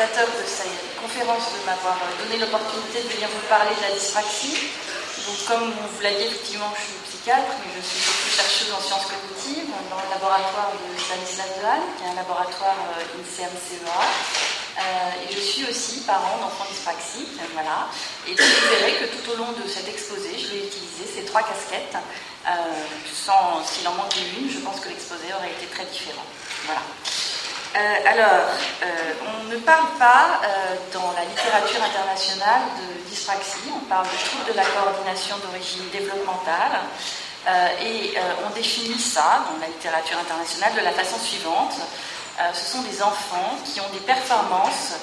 l'organisateur de cette conférence de m'avoir donné l'opportunité de venir vous parler de la dyspraxie. Donc, comme vous l'avez dit, effectivement, je suis psychiatre, mais je suis surtout chercheuse en sciences cognitives dans le laboratoire de Stanislas Dehaene, qui est un laboratoire INSERM-CEA. Euh, et je suis aussi parent d'enfants dyspraxiques. Voilà. Et vous verrez que tout au long de cet exposé, je vais utiliser ces trois casquettes. Euh, sans, s'il en manquait une, je pense que l'exposé aurait été très différent. Voilà. Euh, alors, on ne parle pas dans la littérature internationale de dyspraxie, on parle de trouble de la coordination d'origine développementale. et on définit ça dans la littérature internationale de la façon suivante. Euh, ce sont des enfants qui ont des performances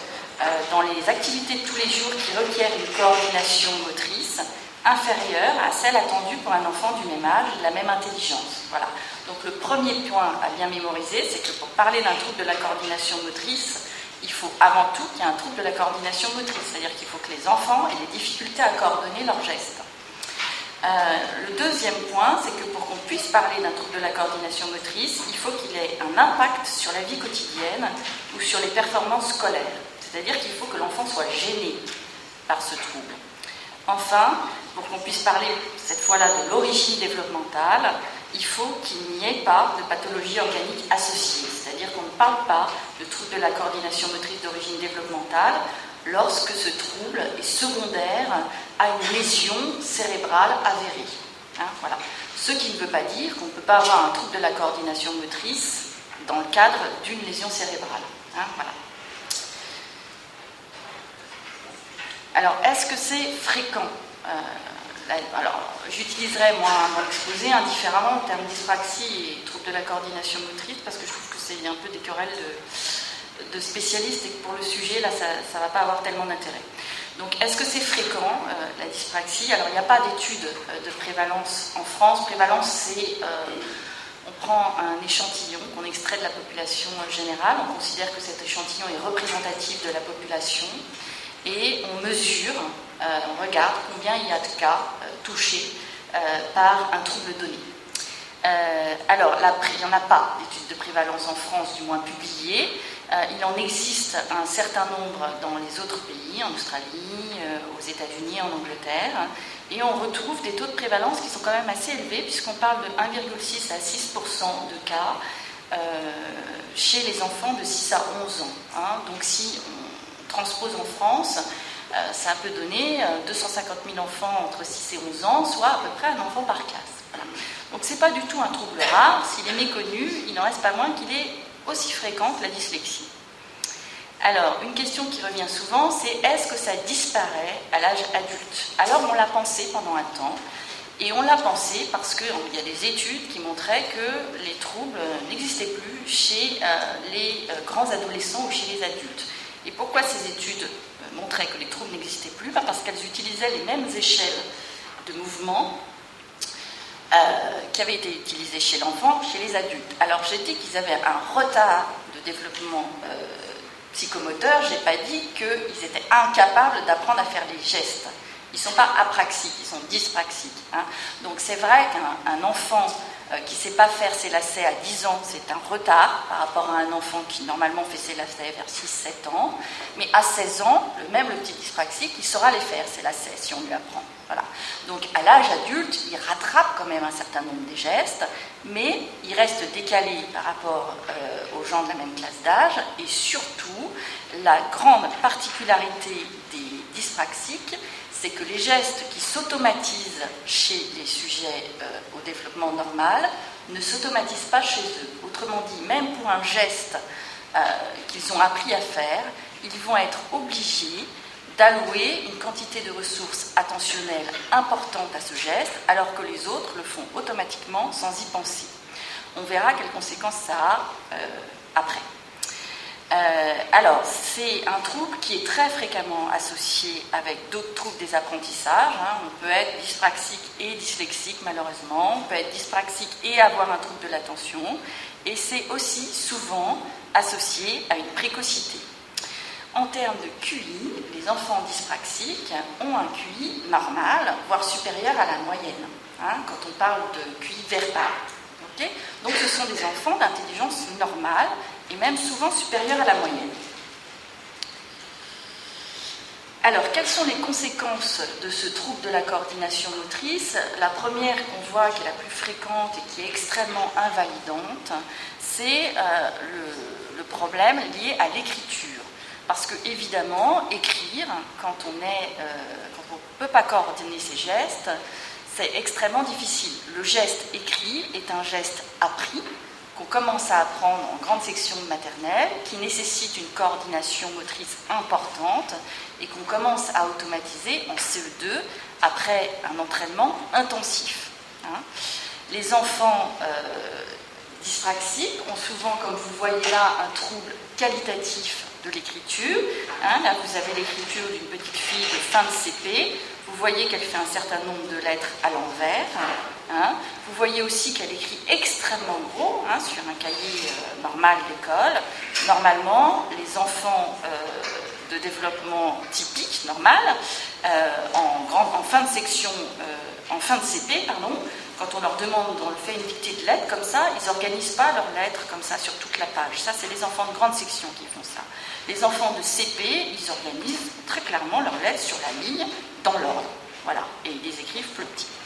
euh, dans les activités de tous les jours qui requièrent une coordination motrice inférieure à celle attendue pour un enfant du même âge de la même intelligence. Voilà. Donc le premier point à bien mémoriser, c'est que pour parler d'un trouble de la coordination motrice, il faut avant tout qu'il y ait un trouble de la coordination motrice, c'est-à-dire qu'il faut que les enfants aient des difficultés à coordonner leurs gestes. Euh, le deuxième point, c'est que pour qu'on puisse parler d'un trouble de la coordination motrice, il faut qu'il ait un impact sur la vie quotidienne ou sur les performances scolaires. C'est-à-dire qu'il faut que l'enfant soit gêné par ce trouble. Enfin, pour qu'on puisse parler cette fois-là de l'origine développementale, il faut qu'il n'y ait pas de pathologie organique associée. C'est-à-dire qu'on ne parle pas de trouble de la coordination motrice d'origine développementale lorsque ce trouble est secondaire à une lésion cérébrale avérée. Hein. Ce qui ne veut pas dire qu'on ne peut pas avoir un trouble de la coordination motrice dans le cadre d'une lésion cérébrale. Hein. Alors, est-ce que c'est fréquent euh, Alors, j'utiliserai, moi, dans l'exposé, indifféremment le terme dyspraxie et trouble de la coordination motrice, parce que je trouve que c'est un peu des querelles de, spécialistes et que pour le sujet, là, ça ne va pas avoir tellement d'intérêt. Donc, est-ce que c'est fréquent, euh, la dyspraxie? Alors, il n'y a pas d'étude euh, de prévalence en France. Prévalence, c'est on prend un échantillon qu'on extrait de la population générale, on considère que cet échantillon est représentatif de la population, et on mesure, euh, on regarde combien il y a de cas euh, touchés euh, par un trouble donné. alors, il n'y en a pas d'études de prévalence en France, du moins publiées. il en existe un certain nombre dans les autres pays, en Australie, aux États-Unis, en Angleterre. Et on retrouve des taux de prévalence qui sont quand même assez élevés, puisqu'on parle de 1,6 à 6% de cas chez les enfants de 6 à 11 ans. Hein. Donc si on transpose en France, euh, ça peut donner 250 000 enfants entre 6 et 11 ans, soit à peu près un enfant par classe. Donc ce n'est pas du tout un trouble rare. S'il est méconnu, il n'en reste pas moins qu'il est aussi fréquent que la dyslexie. Alors, une question qui revient souvent, c'est est-ce que ça disparaît à l'âge adulte? Alors, on l'a pensé pendant un temps, et on l'a pensé parce qu'il y a des études qui montraient que les troubles n'existaient plus chez euh, les euh, grands adolescents ou chez les adultes. Et pourquoi ces études montraient que les troubles n'existaient plus Parce qu'elles utilisaient les mêmes échelles de mouvement euh, qui avaient été utilisées chez l'enfant, chez les adultes. Alors j'ai dit qu'ils avaient un retard de développement euh, psychomoteur, je n'ai pas dit qu'ils étaient incapables d'apprendre à faire des gestes. Ils ne sont pas apraxiques, ils sont dyspraxiques. Hein. Donc c'est vrai qu'un enfant qui ne sait pas faire ses lacets à 10 ans, c'est un retard par rapport à un enfant qui normalement fait ses lacets vers 6-7 ans. Mais à 16 ans, le même petit dyspraxique, il saura les faire, ses lacets, si on lui apprend. Voilà. Donc à l'âge adulte, il rattrape quand même un certain nombre de gestes, mais il reste décalé par rapport euh, aux gens de la même classe d'âge. Et surtout, la grande particularité des dyspraxiques, c'est que les gestes qui s'automatisent chez les sujets euh, développement normal ne s'automatisent pas chez eux. Autrement dit, même pour un geste euh, qu'ils ont appris à faire, ils vont être obligés d'allouer une quantité de ressources attentionnelles importante à ce geste, alors que les autres le font automatiquement sans y penser. On verra quelles conséquences ça a euh, après. Euh, alors, c'est un trouble qui est très fréquemment associé avec d'autres troubles des apprentissages. Hein. On peut être dyspraxique et dyslexique, malheureusement. On peut être dyspraxique et avoir un trouble de l'attention. Et c'est aussi souvent associé à une précocité. En termes de QI, les enfants dyspraxiques ont un QI normal, voire supérieur à la moyenne, hein, quand on parle de QI verbal. Donc ce sont des enfants d'intelligence normale et même souvent supérieure à la moyenne. Alors, quelles sont les conséquences de ce trouble de la coordination motrice? La première qu'on voit, qui est la plus fréquente et qui est extrêmement invalidante, c'est euh, le, problème lié à l'écriture. Parce que, évidemment, écrire, quand on euh, ne peut pas coordonner ses gestes, c'est extrêmement difficile. Le geste écrit est un geste appris, qu'on commence à apprendre en grande section maternelle, qui nécessite une coordination motrice importante et qu'on commence à automatiser en CE2 après un entraînement intensif. Hein. Les enfants euh, dyspraxiques ont souvent, comme vous voyez là, un trouble qualitatif de l'écriture. Hein. Là, vous avez l'écriture d'une petite fille de fin de CP. Vous voyez qu'elle fait un certain nombre de lettres à l'envers. Hein. Vous voyez aussi qu'elle écrit extrêmement gros hein, sur un cahier euh, normal d'école. Normalement, les enfants euh, de développement typique, normal, euh, en, fin de section, en fin de CP, pardon, quand on leur demande, on leur fait une dictée de lettres comme ça, ils n'organisent pas leurs lettres comme ça sur toute la page. Ça, c'est les enfants de grande section qui font ça. Les enfants de CP, ils organisent très clairement leurs lettres sur la ligne, dans l'ordre. Voilà. Et ils les écrivent plus petits.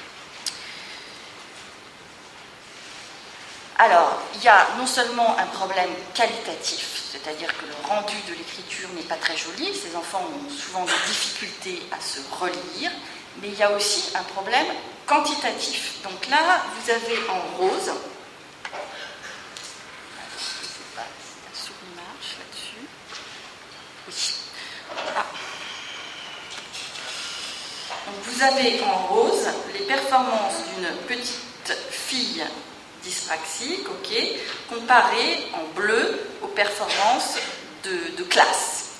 Alors, il y a non seulement un problème qualitatif, c'est-à-dire que le rendu de l'écriture n'est pas très joli, ces enfants ont souvent des difficultés à se relire, mais il y a aussi un problème quantitatif. Donc là, vous avez en rose, vous avez en rose les performances d'une petite fille dyspraxique, ok, comparées en bleu aux performances de, classe.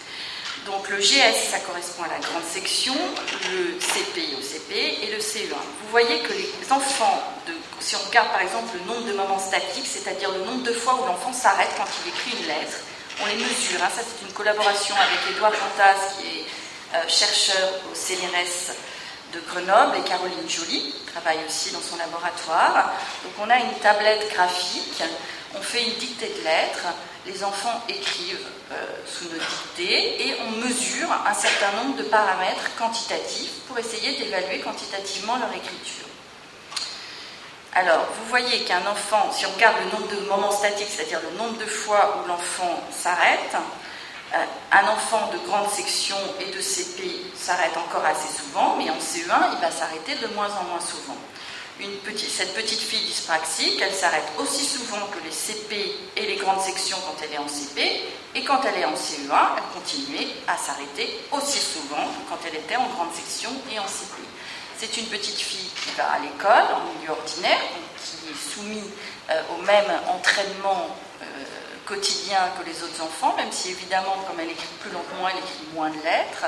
Donc le GS, ça correspond à la grande section, le CP au CP et le CE1. Vous voyez que les enfants, de, si on regarde par exemple le nombre de moments statiques, c'est-à-dire le nombre de fois où l'enfant s'arrête quand il écrit une lettre, on les mesure. Hein. ça, c'est une collaboration avec Édouard Fantas, qui est euh, chercheur au CNRS de Grenoble et Caroline Joly travaille aussi dans son laboratoire. Donc on a une tablette graphique, on fait une dictée de lettres, les enfants écrivent euh, sous nos dictées et on mesure un certain nombre de paramètres quantitatifs pour essayer d'évaluer quantitativement leur écriture. Alors, vous voyez qu'un enfant, si on regarde le nombre de moments statiques, c'est-à-dire le nombre de fois où l'enfant s'arrête, un enfant de grande section et de CP s'arrête encore assez souvent, mais en CE1, il va s'arrêter de moins en moins souvent. cette petite fille dyspraxique, elle s'arrête aussi souvent que les CP et les grandes sections quand elle est en CP, et quand elle est en CE1, elle continuait à s'arrêter aussi souvent que quand elle était en grande section et en CP. C'est une petite fille qui va à l'école, en milieu ordinaire, qui est soumise euh, au même entraînement euh, quotidien que les autres enfants, même si évidemment, comme elle écrit plus lentement, elle écrit moins de lettres.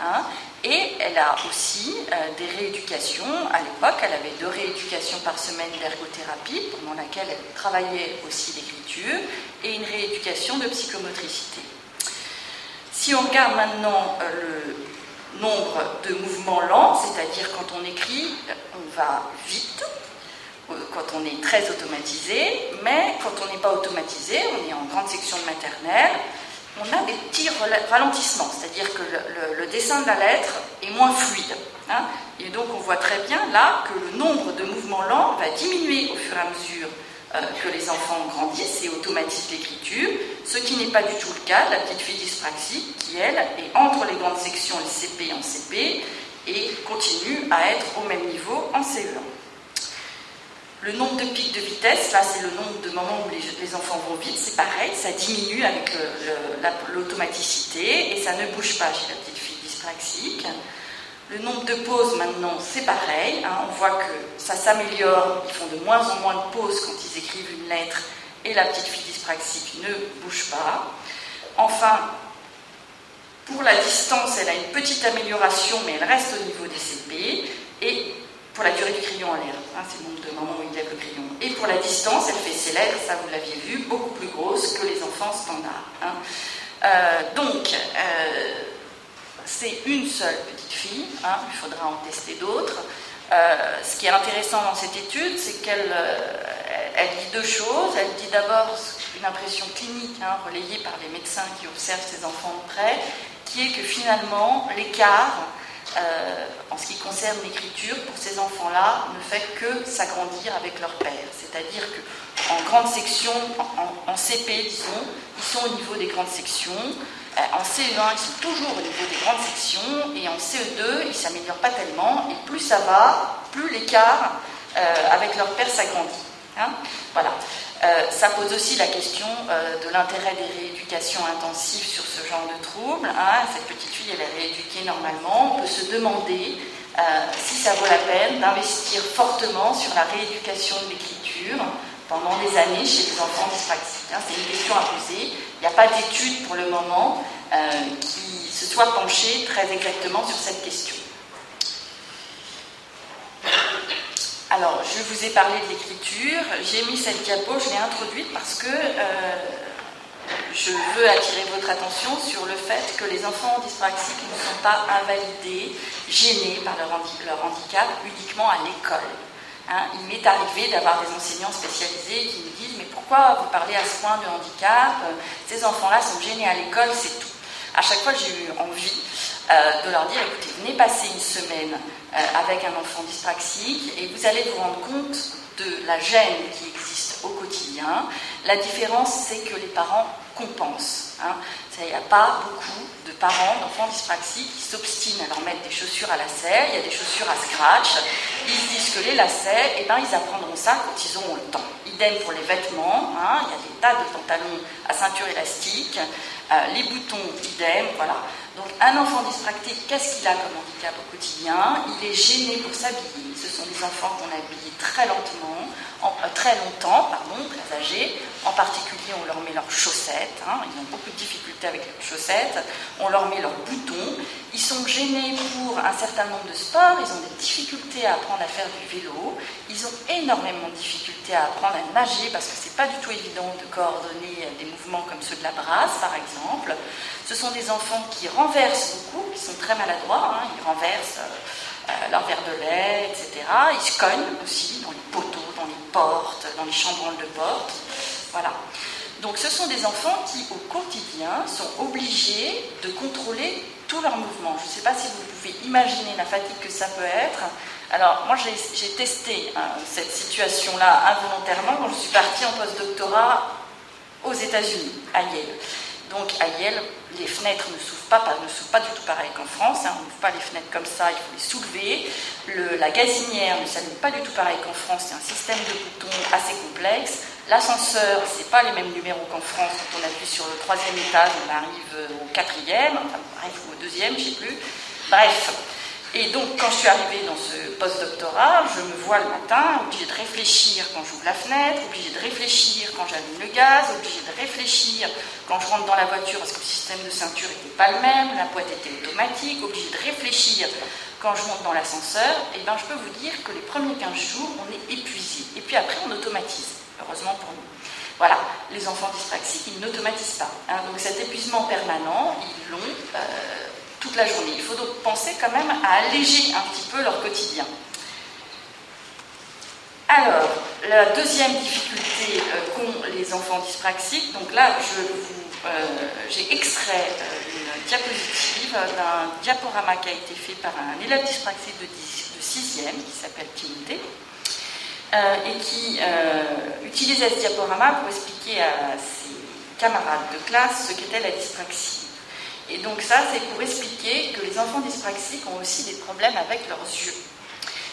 Hein. et elle a aussi euh, des rééducations. À l'époque, elle avait deux rééducations par semaine d'ergothérapie, pendant laquelle elle travaillait aussi l'écriture, et une rééducation de psychomotricité. Si on regarde maintenant euh, le nombre de mouvements lents, c'est-à-dire quand on écrit, on va vite, quand on est très automatisé, mais quand on n'est pas automatisé, on est en grande section de maternelle, on a des petits ralentissements, c'est-à-dire que le, dessin de la lettre est moins fluide. Hein. et donc on voit très bien là que le nombre de mouvements lents va diminuer au fur et à mesure euh, que les enfants grandissent et automatisent l'écriture, ce qui n'est pas du tout le cas de la petite fille dyspraxique qui, elle, est entre les grandes sections, les CP en CP, et continue à être au même niveau en CE1. Le nombre de pics de vitesse, là c'est le nombre de moments où les, enfants vont vite, c'est pareil, ça diminue avec l'automaticité et ça ne bouge pas chez la petite fille dyspraxique. Le nombre de pauses maintenant, c'est pareil, hein. on voit que ça s'améliore, ils font de moins en moins de pauses quand ils écrivent une lettre et la petite fille dyspraxique ne bouge pas. Enfin, pour la distance, elle a une petite amélioration, mais elle reste au niveau des CP. Et pour la durée du crayon en l'air, hein, c'est le nombre de moments où il lève le crayon. Et pour la distance, elle fait ses lettres, ça vous l'aviez vu, beaucoup plus grosses que les enfants standards. Hein. Euh, donc, euh, c'est une seule petite fille, hein, il faudra en tester d'autres. Euh, ce qui est intéressant dans cette étude, c'est qu'elle elle dit deux choses. Elle dit d'abord une impression clinique relayée par les médecins qui observent ces enfants de près, qui est que finalement, l'écart, euh, en ce qui concerne l'écriture, pour ces enfants-là, ne fait que s'agrandir avec leur père. C'est-à-dire qu'en grande section, en, CP, disons, ils sont au niveau des grandes sections. Euh, en CE1, ils sont toujours au niveau des grandes sections. Et en CE2, ils ne s'améliorent pas tellement. Et plus ça va, plus l'écart euh, avec leur père s'agrandit. Hein. voilà. Euh, ça pose aussi la question euh, de l'intérêt des rééducations intensives sur ce genre de troubles. Hein. Cette petite fille, elle est rééduquée normalement. On peut se demander euh, si ça vaut la peine d'investir fortement sur la rééducation de l'écriture pendant des années chez les enfants dyspraxiques. Hein. C'est une question à poser. Il n'y a pas d'études pour le moment qui se soient penchées très exactement sur cette question. Alors, je vous ai parlé de l'écriture. J'ai mis cette diapo, je l'ai introduite parce que euh, je veux attirer votre attention sur le fait que les enfants dyspraxiques ne sont pas invalidés, gênés par leur, handicap uniquement à l'école. Hein. il m'est arrivé d'avoir des enseignants spécialisés qui me disent Mais pourquoi vous parlez à ce point de handicap? Ces enfants-là sont gênés à l'école, c'est tout. À chaque fois, j'ai eu envie euh, de leur dire écoutez, venez passer une semaine avec un enfant dyspraxique et vous allez vous rendre compte de la gêne qui existe au quotidien. La différence, c'est que les parents compensent. Hein. Il n'y a pas beaucoup de parents d'enfants dyspraxiques qui s'obstinent à leur mettre des chaussures à lacets, il y a des chaussures à scratch. Ils se disent que les lacets, eh ben, ils apprendront ça quand ils auront le temps. Idem pour les vêtements, hein. il y a des tas de pantalons à ceinture élastique, euh, les boutons, idem, voilà. Donc un enfant dyspraxique, qu'est-ce qu'il a comme handicap au quotidien? Il est gêné pour s'habiller. Ce sont des enfants qu'on habille très lentement, euh, très longtemps, pardon, très âgés. En particulier, on leur met leurs chaussettes. Hein. ils ont beaucoup de difficultés avec leurs chaussettes. On leur met leurs boutons. Ils sont gênés pour un certain nombre de sports. Ils ont des difficultés à apprendre à faire du vélo. Ils ont énormément de difficultés à apprendre à nager parce que c'est pas du tout évident de coordonner des mouvements comme ceux de la brasse, par exemple. Ce sont des enfants qui renversent beaucoup, qui sont très maladroits, hein. ils renversent euh, euh, leur verre de lait, etc. Ils se cognent aussi dans les poteaux, dans les portes, dans les chambranles de porte. Voilà. Donc ce sont des enfants qui, au quotidien, sont obligés de contrôler tous leurs mouvements. Je ne sais pas si vous pouvez imaginer la fatigue que ça peut être. Alors moi j'ai testé hein, cette situation-là involontairement quand je suis partie en post-doctorat aux États-Unis, à Yale. Donc à Yale, les fenêtres ne s'ouvrent pas, ne s'ouvrent pas du tout pareil qu'en France. Hein. On n'ouvre pas les fenêtres comme ça, il faut les soulever. la gazinière ne s'allume pas du tout pareil qu'en France. C'est un système de boutons assez complexe. L'ascenseur, c'est pas les mêmes numéros qu'en France. Quand on appuie sur le troisième étage, on arrive au quatrième, enfin on arrive au deuxième, je sais plus. Bref, et donc, quand je suis arrivée dans ce post-doctorat, je me vois le matin obligée de réfléchir quand j'ouvre la fenêtre, obligée de réfléchir quand j'allume le gaz, obligée de réfléchir quand je rentre dans la voiture parce que le système de ceinture n'était pas le même, la boîte était automatique, obligée de réfléchir quand je monte dans l'ascenseur. Et bien, je peux vous dire que les premiers 15 jours, on est épuisé. Et puis après, on automatise, heureusement pour nous. Voilà, les enfants dyspraxiques, ils n'automatisent pas. Hein. donc cet épuisement permanent, ils l'ont. Euh, toute la journée. Il faut donc penser quand même à alléger un petit peu leur quotidien. Alors, la deuxième difficulté euh, qu'ont les enfants dyspraxiques, donc là, euh, j'ai extrait euh, une diapositive d'un diaporama qui a été fait par un élève dyspraxique de, 6e qui s'appelle Timothée et qui utilisait ce diaporama pour expliquer à ses camarades de classe ce qu'était la dyspraxie. Et donc ça, c'est pour expliquer que les enfants dyspraxiques ont aussi des problèmes avec leurs yeux.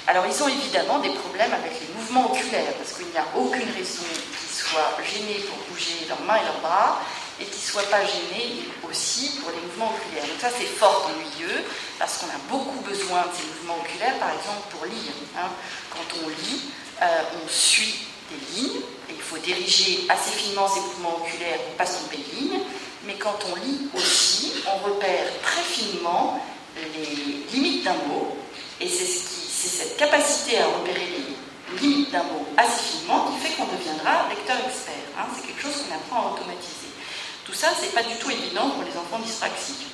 Alors ils ont évidemment des problèmes avec les mouvements oculaires, parce qu'il n'y a aucune raison qu'ils soient gênés pour bouger leurs mains et leurs bras, et qu'ils ne soient pas gênés aussi pour les mouvements oculaires. Donc ça, c'est fort ennuyeux, parce qu'on a beaucoup besoin de ces mouvements oculaires, par exemple pour lire. Hein. Quand on lit, euh, on suit des lignes, et il faut diriger assez finement ces mouvements oculaires pour ne pas se tromper de ligne mais quand on lit aussi, on repère très finement les limites d'un mot, et c'est cette capacité à repérer les limites d'un mot assez finement qui fait qu'on deviendra lecteur expert. Hein. c'est quelque chose qu'on apprend à automatiser. Tout ça, c'est pas du tout évident pour les enfants dyspraxiques.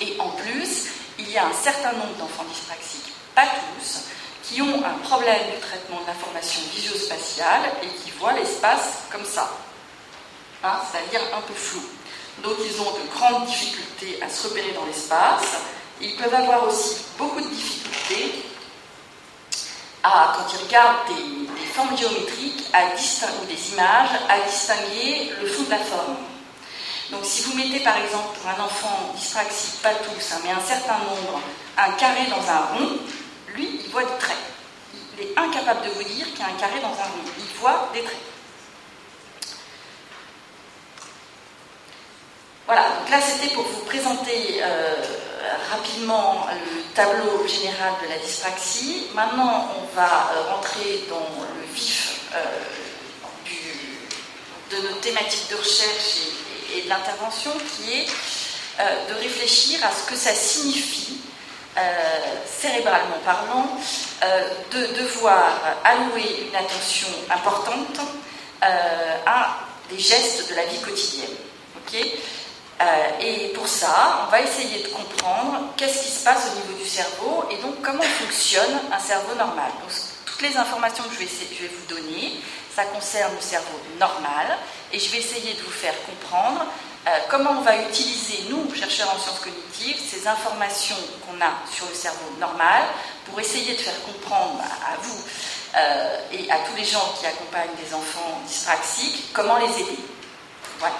Et en plus, il y a un certain nombre d'enfants dyspraxiques, pas tous, qui ont un problème de traitement de l'information visuospatiale et qui voient l'espace comme ça. C'est-à-dire un peu flou. Donc ils ont de grandes difficultés à se repérer dans l'espace. Ils peuvent avoir aussi beaucoup de difficultés à, quand ils regardent des, formes géométriques à ou des images, à distinguer le fond de la forme. Donc si vous mettez par exemple pour un enfant dyspraxique, pas tous, hein, mais un certain nombre, un carré dans un rond, lui, il voit des traits. Il est incapable de vous dire qu'il y a un carré dans un rond. Il voit des traits. Voilà, donc là c'était pour vous présenter euh, rapidement le tableau général de la dyspraxie. Maintenant on va euh, rentrer dans le vif euh, de nos thématiques de recherche et, de l'intervention qui est de réfléchir à ce que ça signifie, cérébralement parlant, de devoir allouer une attention importante à des gestes de la vie quotidienne. Euh, et pour ça, on va essayer de comprendre qu'est-ce qui se passe au niveau du cerveau et donc comment fonctionne un cerveau normal. Donc, toutes les informations que je vais, je vais vous donner, ça concerne le cerveau normal et je vais essayer de vous faire comprendre euh, comment on va utiliser, nous, chercheurs en sciences cognitives, ces informations qu'on a sur le cerveau normal pour essayer de faire comprendre à vous euh, et à tous les gens qui accompagnent des enfants dyspraxiques comment les aider. Voilà.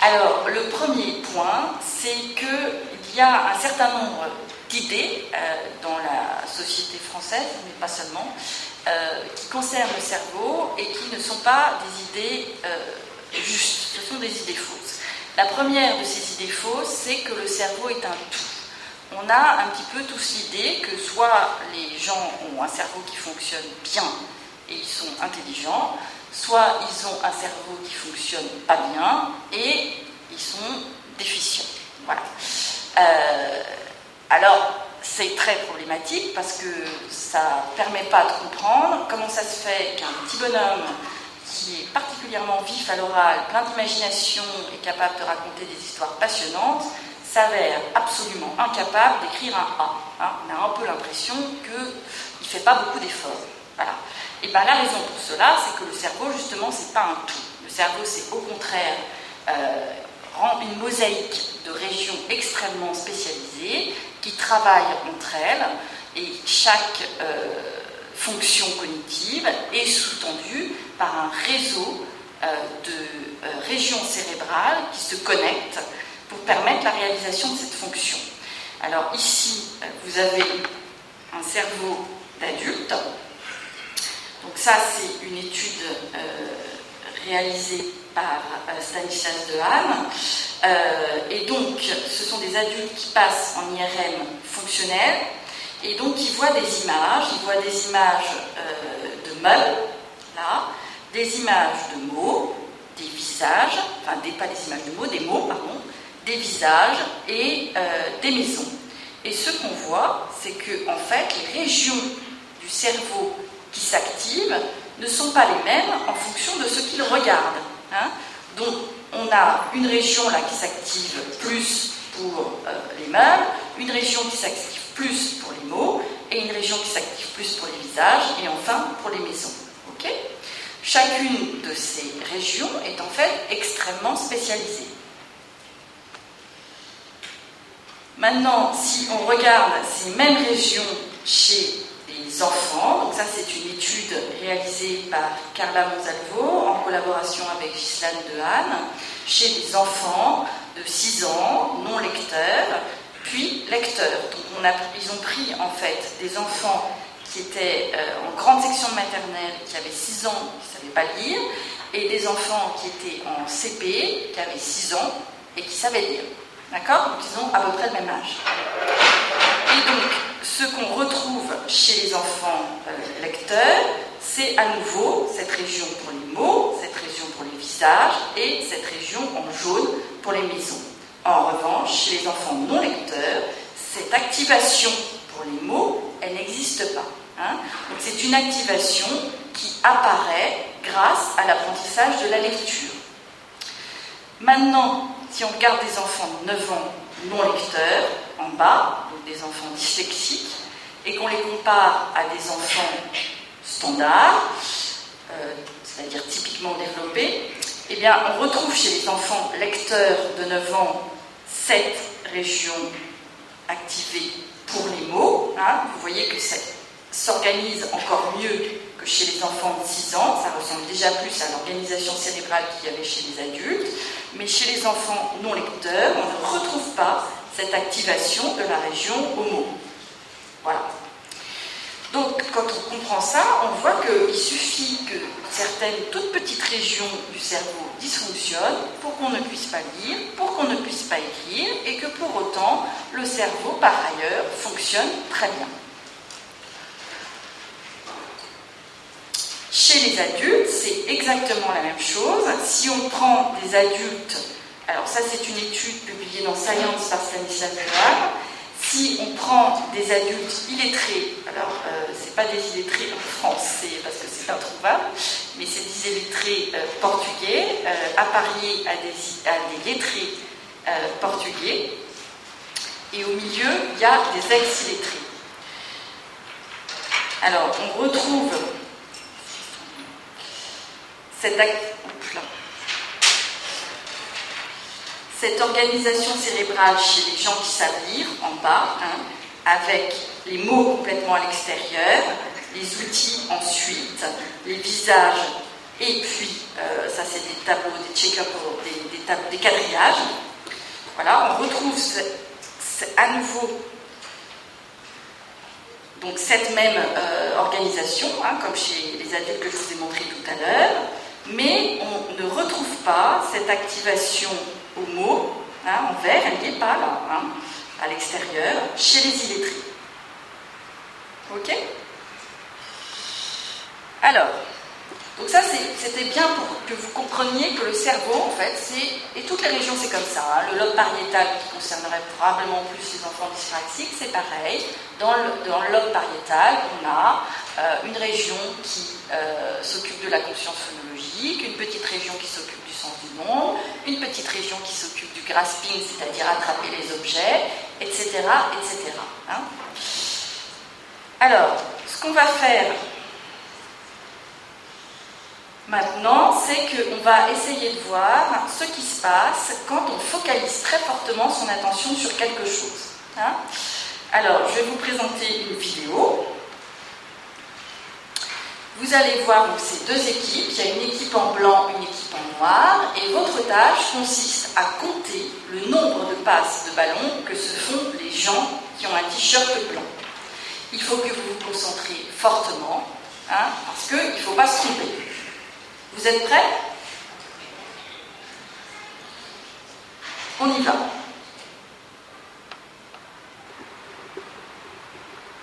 Alors, le premier point, c'est qu'il y a un certain nombre d'idées euh, dans la société française, mais pas seulement, euh, qui concernent le cerveau et qui ne sont pas des idées euh, justes, ce sont des idées fausses. La première de ces idées fausses, c'est que le cerveau est un tout. On a un petit peu tous l'idée que soit les gens ont un cerveau qui fonctionne bien et ils sont intelligents, soit ils ont un cerveau qui fonctionne pas bien et ils sont déficients. Voilà. Euh, alors, c'est très problématique parce que ça ne permet pas de comprendre comment ça se fait qu'un petit bonhomme qui est particulièrement vif à l'oral, plein d'imagination et capable de raconter des histoires passionnantes, s'avère absolument incapable d'écrire un A. Hein. on a un peu l'impression qu'il ne fait pas beaucoup d'efforts. Voilà. Et bien la raison pour cela, c'est que le cerveau, justement, c'est pas un tout. Le cerveau, c'est au contraire euh, une mosaïque de régions extrêmement spécialisées qui travaillent entre elles et chaque euh, fonction cognitive est sous-tendue par un réseau euh, de régions cérébrales qui se connectent pour permettre la réalisation de cette fonction. Alors ici, vous avez un cerveau d'adulte donc ça, c'est une étude euh, réalisée par euh, Stanislas Dehaene. Euh, et donc, ce sont des adultes qui passent en IRM fonctionnel. Et donc ils voient des images, ils voient des images de meubles, là, des images de mots, des visages, enfin des, pas des images de mots, des mots, pardon, des visages et des maisons. Et ce qu'on voit, c'est que en fait, les régions du cerveau qui s'activent ne sont pas les mêmes en fonction de ce qu'ils regardent. Hein. Donc, on a une région là qui s'active plus pour euh, les meubles, une région qui s'active plus pour les mots, et une région qui s'active plus pour les visages, et enfin pour les maisons. Chacune de ces régions est en fait extrêmement spécialisée. Maintenant, si on regarde ces mêmes régions chez enfants. Donc ça, c'est une étude réalisée par Carla Monsalvo en collaboration avec Ghislaine Dehaene chez des enfants de 6 ans, non lecteurs, puis lecteurs. Donc ils ont pris en fait des enfants qui étaient euh, en grande section maternelle, qui avaient 6 ans, qui ne savaient pas lire, et des enfants qui étaient en CP, qui avaient 6 ans et qui savaient lire. D'accord Donc ils à peu près le même âge. Et donc, ce qu'on retrouve chez les enfants euh, lecteurs, c'est à nouveau cette région pour les mots, cette région pour les visages et cette région en jaune pour les maisons. En revanche, chez les enfants non lecteurs, cette activation pour les mots, elle n'existe pas. Hein. Donc c'est une activation qui apparaît grâce à l'apprentissage de la lecture. Maintenant, si on regarde des enfants de 9 ans non lecteurs, en bas, donc des enfants dyslexiques, et qu'on les compare à des enfants standards, euh, c'est-à-dire typiquement développés, eh bien, on retrouve chez les enfants lecteurs de 9 ans cette région activée pour les mots. Hein. Vous voyez que ça s'organise encore mieux que chez les enfants de 6 ans. Ça ressemble déjà plus à l'organisation cérébrale qu'il y avait chez les adultes. Mais chez les enfants non lecteurs, on ne retrouve pas cette activation de la région mot. Voilà. Donc, quand on comprend ça, on voit qu'il suffit que certaines toutes petites régions du cerveau dysfonctionnent pour qu'on ne puisse pas lire, pour qu'on ne puisse pas écrire, et que pour autant, le cerveau, par ailleurs, fonctionne très bien. Chez les adultes, c'est exactement la même chose. Si on prend des adultes, alors ça c'est une étude publiée dans Science par Stanislas Delarme, si on prend des adultes illettrés, alors euh, c'est pas des illettrés en France, parce que c'est introuvable, mais c'est des illettrés euh, portugais, euh, appariés à des, à des lettrés portugais, et au milieu il y a des ex-illettrés. Alors on retrouve cette, cette organisation cérébrale chez les gens qui savent lire, en bas, hein, avec les mots complètement à l'extérieur, les outils ensuite, les visages, et puis, euh, ça c'est des tableaux, des check des, des, quadrillages. Voilà, on retrouve à nouveau donc cette même euh, organisation, hein, comme chez les adultes que je vous ai montré tout à l'heure, mais on ne retrouve pas cette activation mot, hein, en vert, elle n'y est pas là, hein, à l'extérieur, chez les illettrés. Ok? Alors, donc ça c'était bien pour que vous compreniez que le cerveau, en fait, c'est, et toutes les régions c'est comme ça, hein. le lobe pariétal qui concernerait probablement plus les enfants dyspraxiques, c'est pareil, dans le, lobe pariétal, on a euh, une région qui euh, s'occupe de la conscience une petite région qui s'occupe du sens du nom, une petite région qui s'occupe du grasping, c'est-à-dire attraper les objets, etc. etc. Hein. Alors, ce qu'on va faire maintenant, c'est qu'on va essayer de voir ce qui se passe quand on focalise très fortement son attention sur quelque chose. Hein. Alors, je vais vous présenter une vidéo. Vous allez voir ces deux équipes. Il y a une équipe en blanc, une équipe en noir. Et votre tâche consiste à compter le nombre de passes de ballon que se font les gens qui ont un t-shirt blanc. Il faut que vous vous concentrez fortement, hein, parce qu'il ne faut pas se tromper. Vous êtes prêts? On y va.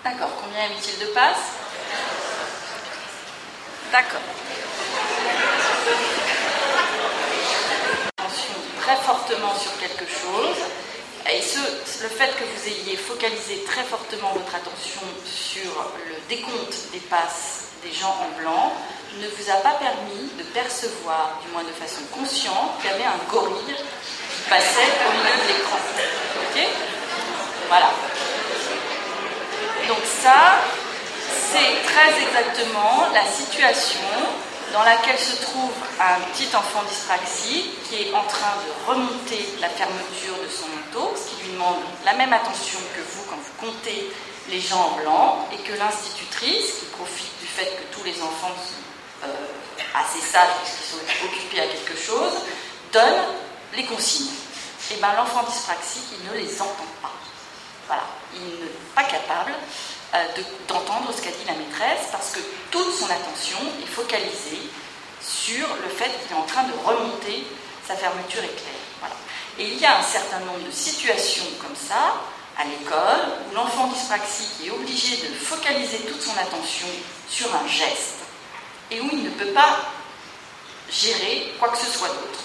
D'accord, combien y a-t-il de passes? D'accord. Attention très fortement sur quelque chose. Et le fait que vous ayez focalisé très fortement votre attention sur le décompte des passes des gens en blanc ne vous a pas permis de percevoir, du moins de façon consciente, qu'il y avait un gorille qui passait au milieu de l'écran. Ok? Voilà. Donc ça, c'est très exactement la situation dans laquelle se trouve un petit enfant dyspraxique qui est en train de remonter la fermeture de son manteau, ce qui lui demande la même attention que vous quand vous comptez les gens en blanc, et que l'institutrice, qui profite du fait que tous les enfants sont euh, assez sages puisqu'ils sont occupés à quelque chose, donne les consignes. Et eh bien l'enfant dyspraxique, il ne les entend pas. Voilà, il n'est pas capable d'entendre ce qu'a dit la maîtresse parce que toute son attention est focalisée sur le fait qu'il est en train de remonter sa fermeture éclair. Et il y a un certain nombre de situations comme ça à l'école où l'enfant dyspraxique est obligé de focaliser toute son attention sur un geste et où il ne peut pas gérer quoi que ce soit d'autre.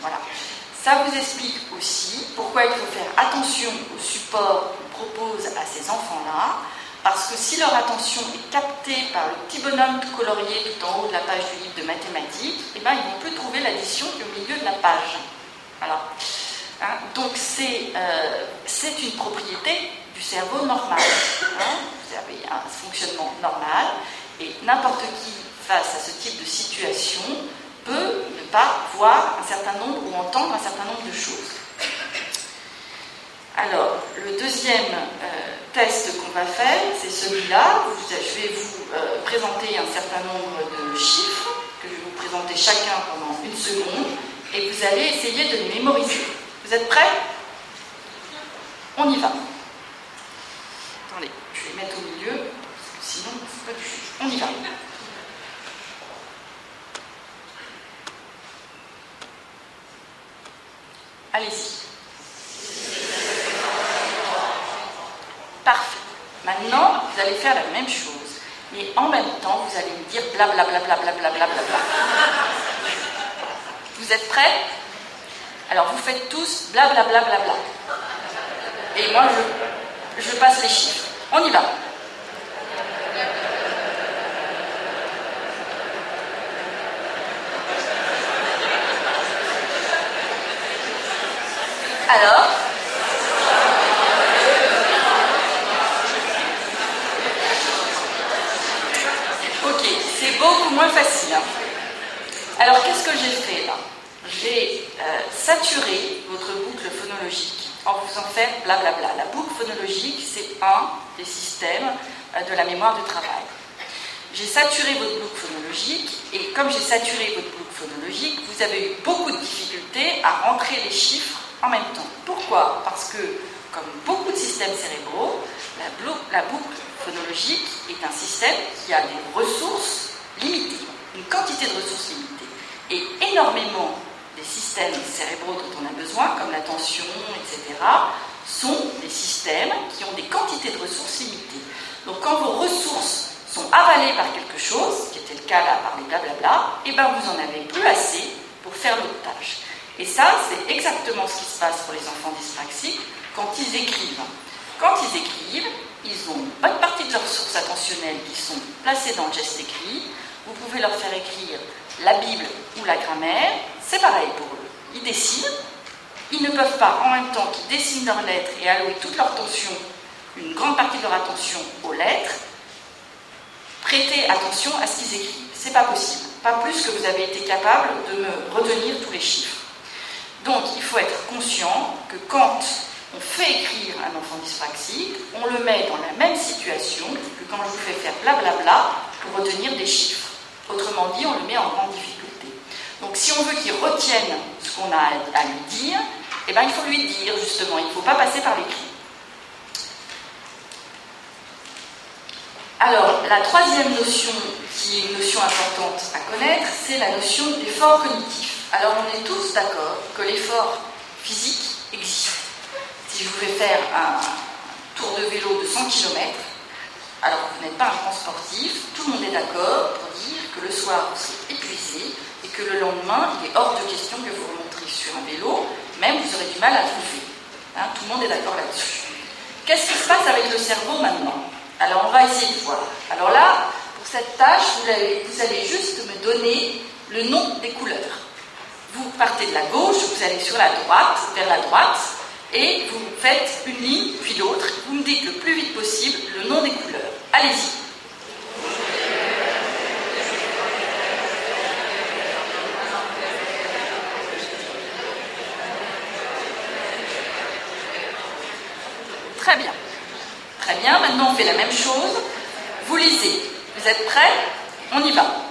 Voilà. Ça vous explique aussi pourquoi il faut faire attention au support qu'on propose à ces enfants-là, parce que si leur attention est captée par le petit bonhomme colorié tout en haut de la page du livre de mathématiques, eh ben, ils ne vont plus trouver l'addition au milieu de la page. Hein, donc euh, c'est une propriété du cerveau normal. Hein. vous avez un fonctionnement normal et n'importe qui face à ce type de situation peut ne pas voir un certain nombre ou entendre un certain nombre de choses. Alors, le deuxième euh, test qu'on va faire, c'est celui-là. Je vais vous euh, présenter un certain nombre de chiffres que je vais vous présenter chacun pendant une seconde et vous allez essayer de les mémoriser. Vous êtes prêts? On y va. Attendez, je vais les mettre au milieu, sinon, On y va. Allez-y. Parfait. Maintenant, vous allez faire la même chose, mais en même temps, vous allez me dire blablabla. Bla, bla, bla, bla, Vous êtes prêts Alors, vous faites tous blablabla. Bla, bla, bla, Et moi, je passe les chiffres. On y va. Alors Ok, c'est beaucoup moins facile. Hein. Alors qu'est-ce que j'ai fait là? J'ai euh, saturé votre boucle phonologique en en faire blablabla. La boucle phonologique, c'est un des systèmes euh, de la mémoire de travail. J'ai saturé votre boucle phonologique et comme j'ai saturé votre boucle phonologique, vous avez eu beaucoup de difficultés à rentrer les chiffres en même temps. Pourquoi? Parce que, comme beaucoup de systèmes cérébraux, la, boucle phonologique est un système qui a des ressources limitées, une quantité de ressources limitées. Et énormément des systèmes cérébraux dont on a besoin, comme l'attention, etc., sont des systèmes qui ont des quantités de ressources limitées. Donc quand vos ressources sont avalées par quelque chose, qui était le cas là par les blablabla, et eh ben vous en avez plus assez pour faire l'autre tâche. Et ça, c'est exactement ce qui se passe pour les enfants dyspraxiques quand ils écrivent. Quand ils écrivent, ils ont une bonne partie de leurs ressources attentionnelles qui sont placées dans le geste écrit. Vous pouvez leur faire écrire la Bible ou la grammaire, c'est pareil pour eux. Ils dessinent, ils ne peuvent pas en même temps qu'ils dessinent leurs lettres et allouer toute leur attention, une grande partie de leur attention aux lettres, prêter attention à ce qu'ils écrivent. C'est pas possible. Pas plus que vous avez été capable de me retenir tous les chiffres. Donc il faut être conscient que quand on fait écrire un enfant dyspraxique, on le met dans la même situation que quand je vous fais faire blablabla pour retenir des chiffres. Autrement dit, on le met en grande difficulté. Donc si on veut qu'il retienne ce qu'on a à lui dire, eh ben, il faut lui dire justement, il ne faut pas passer par l'écrit. Alors, la troisième notion qui est une notion importante à connaître, c'est la notion d'effort cognitif. Alors on est tous d'accord que l'effort physique existe. Si je vous fais faire un tour de vélo de 100 km, alors vous n'êtes pas un grand sportif, tout le monde est d'accord pour dire que le soir vous serez épuisé et que le lendemain, il est hors de question que vous remonteriez sur un vélo, même vous aurez du mal à trouver. Hein, tout le monde est d'accord là-dessus. Qu'est-ce qui se passe avec le cerveau maintenant? Alors on va essayer de voir. Alors là, pour cette tâche, vous vous allez juste me donner le nom des couleurs. Vous partez de la gauche, vous allez sur la droite, vers la droite, et vous faites une ligne, puis l'autre. Vous me dites le plus vite possible le nom des couleurs. Allez-y. Très bien. Très bien, maintenant on fait la même chose. Vous lisez. Vous êtes prêts? On y va.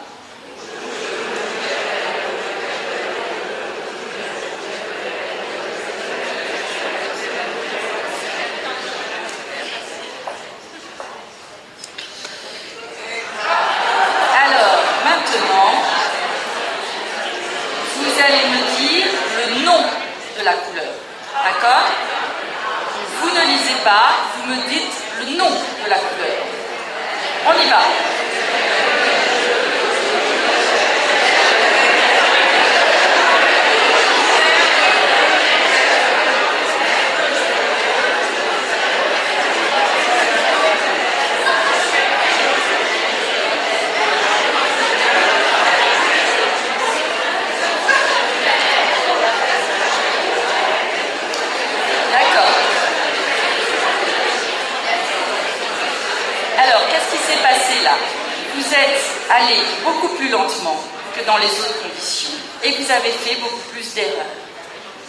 allez beaucoup plus lentement que dans les autres conditions et vous fait beaucoup plus d'erreurs.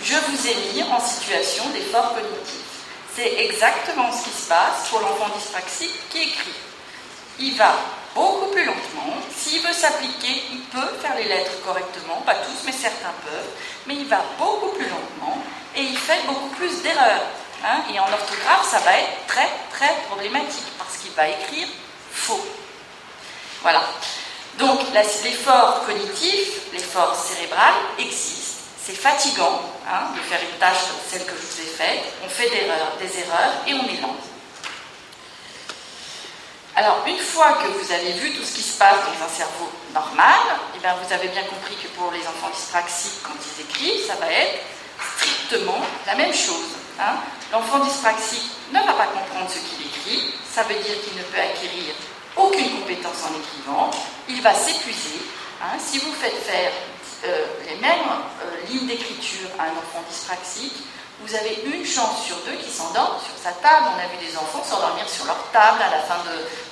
Je vous ai mis en situation d'effort cognitif. C'est exactement ce qui se passe pour l'enfant dyspraxique qui écrit. Il va beaucoup plus lentement. S'il veut s'appliquer, il peut faire les lettres correctement, pas tous, mais certains peuvent, mais il va beaucoup plus lentement et il fait beaucoup plus d'erreurs. Hein. et en orthographe, ça va être très très problématique parce qu'il va écrire faux. Voilà. L'effort cognitif, l'effort cérébral existe. C'est fatigant hein, de faire une tâche comme celle que je vous ai faite. On fait des erreurs, des erreurs et on est lent. Alors, une fois que vous avez vu tout ce qui se passe dans un cerveau normal, eh bien, vous avez bien compris que pour les enfants dyspraxiques, quand ils écrivent, ça va être strictement la même chose. Hein. L'enfant dyspraxique ne va pas comprendre ce qu'il écrit, ça veut dire qu'il ne peut acquérir aucune compétence en écrivant, il va s'épuiser. Hein. Si vous faites faire euh, les mêmes euh, lignes d'écriture à un enfant dyspraxique, vous avez une chance sur deux qui s'endort sur sa table. On a vu des enfants s'endormir sur leur table à la fin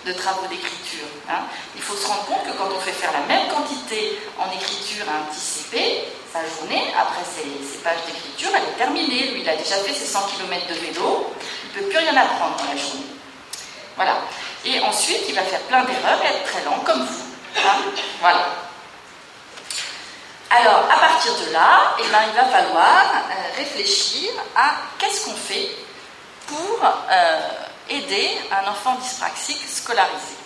de, travaux d'écriture. Hein. Il faut se rendre compte que quand on fait faire la même quantité en écriture à un petit CP, sa journée, après ses, ses pages d'écriture, elle est terminée. Lui, il a déjà fait ses 100 km de vélo, il ne peut plus rien apprendre dans la journée. Voilà. Et ensuite, il va faire plein d'erreurs et être très lent comme vous. Hein. voilà. Alors, à partir de là, eh ben, il va falloir euh, réfléchir à qu'est-ce qu'on fait pour euh, aider un enfant dyspraxique scolarisé.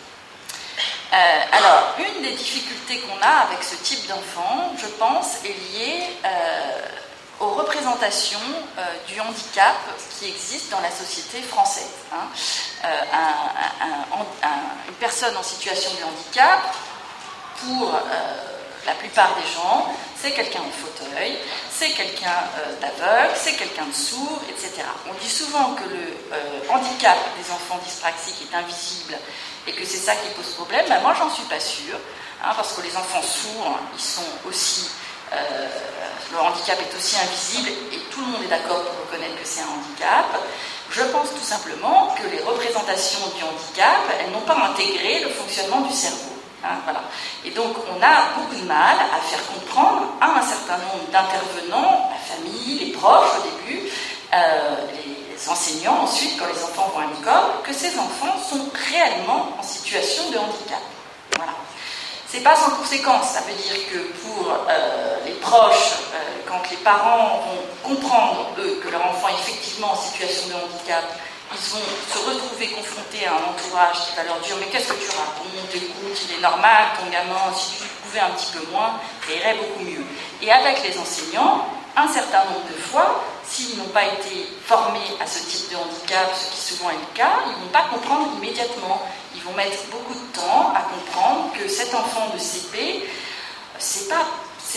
Euh, alors, une des difficultés qu'on a avec ce type d'enfant, je pense, est liée aux représentations du handicap qui existent dans la société française. Hein. une personne en situation de handicap, pour la plupart des gens, c'est quelqu'un en fauteuil, c'est quelqu'un euh, d'aveugle, c'est quelqu'un de sourd, etc. On dit souvent que le euh, handicap des enfants dyspraxiques est invisible et que c'est ça qui pose problème. Mais moi, j'en suis pas sûre, hein, parce que les enfants sourds, ils sont aussi. Euh, le handicap est aussi invisible et tout le monde est d'accord pour reconnaître que c'est un handicap. Je pense tout simplement que les représentations du handicap, elles n'ont pas intégré le fonctionnement du cerveau. Hein. Et donc on a beaucoup de mal à faire comprendre à un certain nombre d'intervenants, la famille, les proches au début, euh, les enseignants ensuite quand les enfants vont à l'école, que ces enfants sont réellement en situation de handicap. C'est pas sans conséquence, ça veut dire que pour euh, les proches, euh, quand les parents vont comprendre, eux, que leur enfant est effectivement en situation de handicap, ils vont se retrouver confrontés à un entourage qui va leur dire Mais qu'est-ce que tu racontes? Écoute, il est normal, ton gamin, si tu pouvais un petit peu moins, ça irait beaucoup mieux. Et avec les enseignants, un certain nombre de fois, s'ils n'ont pas été formés à ce type de handicap, ce qui souvent est le cas, ils ne vont pas comprendre immédiatement. Ils vont mettre beaucoup de temps à comprendre que cet enfant de CP, c'est pas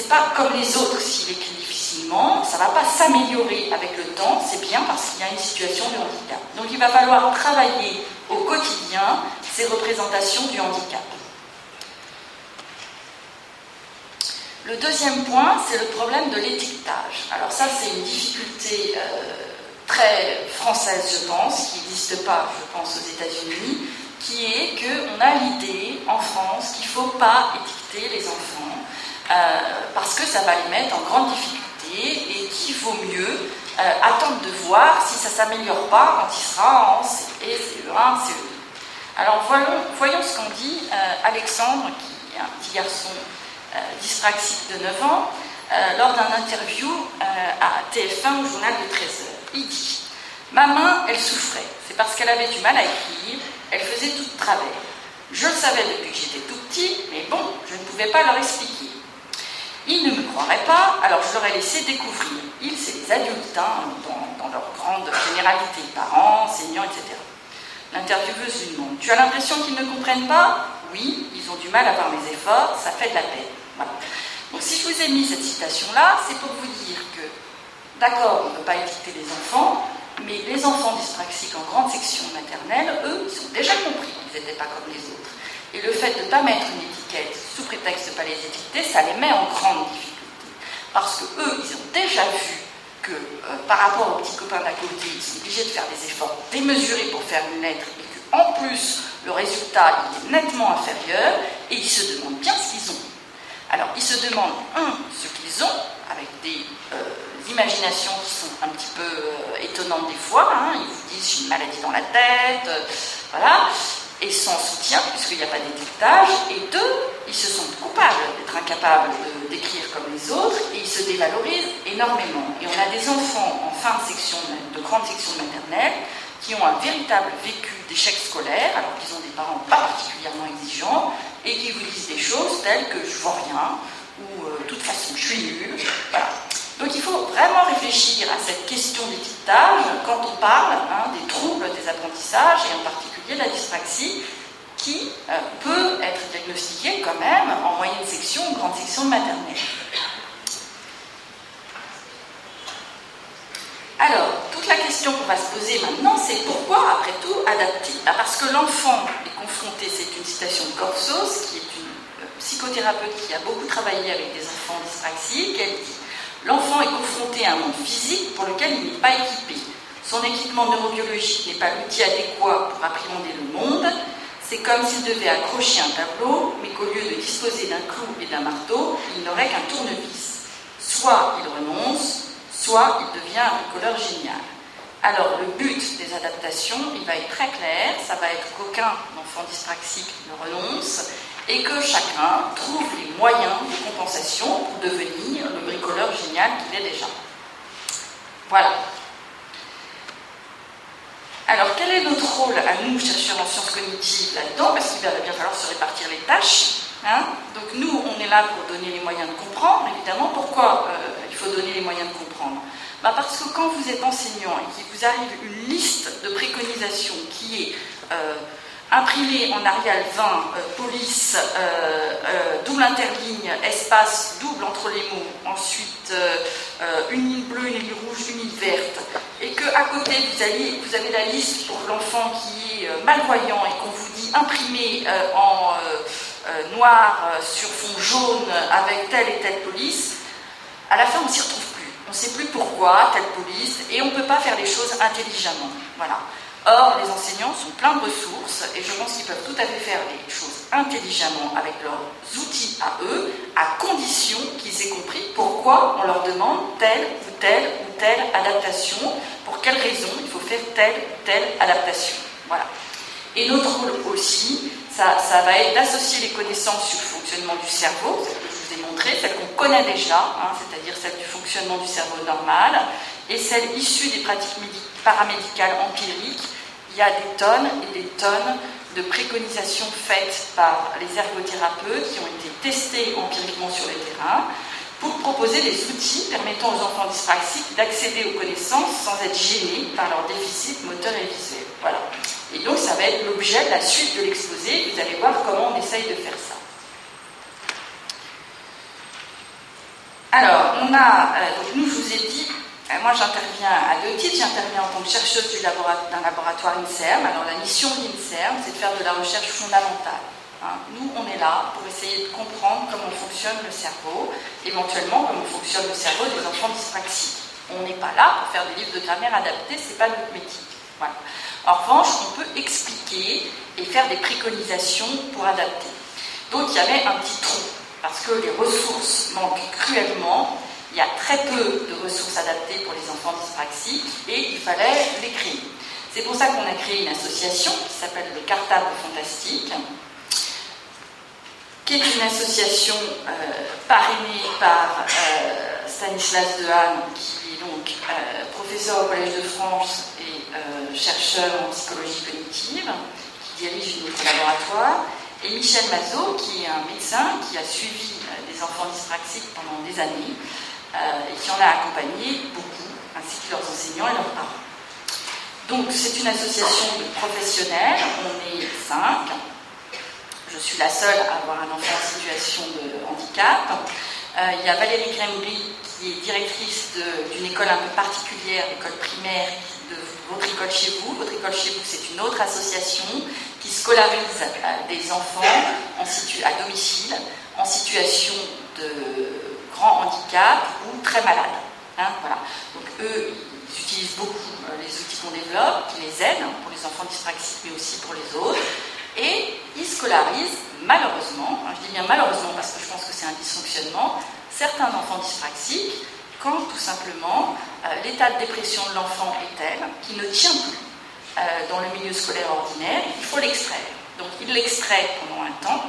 pas comme les autres s'il écrit difficilement, ça va pas s'améliorer avec le temps, c'est bien parce qu'il y a une situation de handicap. Donc il va falloir travailler au quotidien ces représentations du handicap. Le deuxième point, c'est le problème de l'étiquetage. Alors ça, c'est une difficulté euh, très française, je pense, qui n'existe pas, je pense, aux États-Unis, qui est qu'on a l'idée en France qu'il ne faut pas étiqueter les enfants euh, parce que ça va les mettre en grande difficulté et qu'il vaut mieux euh, attendre de voir si ça ne s'améliore pas quand il sera en CE, CE1, CE2. Alors voyons, voyons ce qu'en dit Alexandre, qui est un petit garçon dyspraxique de 9 ans, lors d'un interview à TF1 au journal de 13h. Il dit Ma main, elle souffrait. C'est parce qu'elle avait du mal à écrire, elle faisait tout de travers. Je le savais depuis que j'étais tout petit, mais bon, je ne pouvais pas leur expliquer. Ils ne me croiraient pas, alors je leur ai laissé découvrir. Ils, c'est les adultes, hein, dans, leur grande généralité, parents, enseignants, etc. L'intervieweuse lui demande Tu as l'impression qu'ils ne comprennent pas? Oui, ils ont du mal à voir mes efforts, ça fait de la peine. Donc si je vous ai mis cette citation-là, c'est pour vous dire que, d'accord, on ne peut pas étiqueter les enfants, mais les enfants dyspraxiques en grande section maternelle, eux, ils ont déjà compris qu'ils n'étaient pas comme les autres. Et le fait de ne pas mettre une étiquette sous prétexte de ne pas les étiqueter, ça les met en grande difficulté. Parce que eux, ils ont déjà vu que euh, par rapport aux petits copains d'à côté, ils sont obligés de faire des efforts démesurés pour faire une lettre et qu'en plus, le résultat est nettement inférieur et ils se demandent bien ce qu'ils ont. Alors, ils se demandent, un, ce qu'ils ont, avec des euh, imaginations qui sont un petit peu euh, étonnantes des fois. Hein. Ils vous disent, j'ai une maladie dans la tête, euh, voilà. Et sans soutien, puisqu'il n'y a pas d'étiquetage. Et deux, ils se sentent coupables d'être incapables d'écrire comme les autres, et ils se dévalorisent énormément. Et on a des enfants en fin de section, de grande section maternelle, qui ont un véritable vécu d'échec scolaire, alors qu'ils ont des parents pas particulièrement exigeants, et qui vous disent des choses telles que je vois rien, ou euh, de toute façon je suis nul. Donc il faut vraiment réfléchir à cette question d'étiquetage quand on parle hein, des troubles des apprentissages, et en particulier la dyspraxie, qui euh, peut être diagnostiquée quand même en moyenne section ou grande section de maternelle. Alors, toute la question qu'on va se poser maintenant, c'est pourquoi, après tout, adapter bah, Parce que l'enfant est confronté, c'est une citation de Corsos, qui est une euh, psychothérapeute qui a beaucoup travaillé avec des enfants dyspraxiques, elle dit L'enfant est confronté à un monde physique pour lequel il n'est pas équipé. Son équipement neurobiologique n'est pas l'outil adéquat pour appréhender le monde. C'est comme s'il devait accrocher un tableau, mais qu'au lieu de disposer d'un clou et d'un marteau, il n'aurait qu'un tournevis. Soit il renonce, soit il devient un bricoleur génial. Alors le but des adaptations, il va être très clair, ça va être qu'aucun enfant dyspraxique ne renonce et que chacun trouve les moyens de compensation pour devenir le bricoleur génial qu'il est déjà. Voilà. Alors quel est notre rôle à nous, chercheurs en sciences cognitives, là-dedans? Parce qu'il va bien falloir se répartir les tâches. Hein? Donc nous, on est là pour donner les moyens de comprendre, évidemment. Pourquoi euh, il faut donner les moyens de comprendre? Bah Parce que quand vous êtes enseignant et qu'il vous arrive une liste de préconisations qui est euh, imprimée en Arial 20, euh, police, double interligne, espace, double entre les mots, ensuite une ligne bleue, une ligne rouge, une ligne verte, et qu'à côté vous, allez, vous avez la liste pour l'enfant qui est malvoyant et qu'on vous dit imprimer en euh, noir euh, sur fond jaune avec telle et telle police, à la fin on ne s'y retrouve plus. On ne sait plus pourquoi telle police et on ne peut pas faire les choses intelligemment. Voilà. Or, les enseignants sont pleins de ressources et je pense qu'ils peuvent tout à fait faire les choses intelligemment avec leurs outils à eux, à condition qu'ils aient compris pourquoi on leur demande telle ou telle ou telle adaptation, pour quelles raisons il faut faire telle ou telle adaptation. Voilà. Et notre rôle aussi, ça, va être d'associer les connaissances sur le fonctionnement du cerveau, celles que je vous ai montrées, celles qu'on connaît déjà, hein, c'est-à-dire celles du fonctionnement du cerveau normal, et celles issues des pratiques paramédicales empiriques. Il y a des tonnes et des tonnes de préconisations faites par les ergothérapeutes qui ont été testées empiriquement sur le terrain pour proposer des outils permettant aux enfants dyspraxiques d'accéder aux connaissances sans être gênés par leur déficit moteur et visuel. Voilà. Et donc ça va être l'objet de la suite de l'exposé. Vous allez voir comment on essaye de faire ça. Alors, on a, euh, donc nous, je vous ai dit, euh, moi j'interviens à deux titres. J'interviens en tant que chercheuse d'un laboratoire INSERM. Alors, la mission d'INSERM, c'est de faire de la recherche fondamentale. Hein. Nous, on est là pour essayer de comprendre comment fonctionne le cerveau, éventuellement comment fonctionne le cerveau des enfants dyspraxiques. On n'est pas là pour faire des livres de grammaire adaptés, c'est pas notre métier. Voilà. En revanche, on peut expliquer et faire des préconisations pour adapter. Donc il y avait un petit trou, parce que les ressources manquent cruellement. Il y a très peu de ressources adaptées pour les enfants dyspraxiques et il fallait les créer. C'est pour ça qu'on a créé une association qui s'appelle le Cartable Fantastique, qui est une association euh, parrainée par euh, Stanislas Dehaene, qui est donc euh, professeur au Collège de France euh, chercheur en psychologie cognitive, qui dirige notre laboratoire, et Michel Mazot, qui est un médecin qui a suivi des enfants dyspraxiques pendant des années et qui en a accompagné beaucoup, ainsi que leurs enseignants et leurs parents. Donc c'est une association de professionnels, on est cinq. Je suis la seule à avoir un enfant en situation de handicap. il y a Valérie Grembry, qui est directrice d'une école un peu particulière, l'école primaire, de votre école chez vous. Votre école chez vous, c'est une autre association qui scolarise euh, des enfants en à domicile en situation de grand handicap ou très malade. Hein, voilà. Donc eux, ils utilisent beaucoup euh, les outils qu'on développe, qui les aident hein, pour les enfants dyspraxiques, mais aussi pour les autres. Et ils scolarisent malheureusement, hein, je dis bien malheureusement parce que je pense que c'est un dysfonctionnement, certains enfants dyspraxiques quand tout simplement euh, l'état de dépression de l'enfant est tel qu'il ne tient plus euh, dans le milieu scolaire ordinaire, il faut l'extraire. Donc ils l'extraient pendant un temps,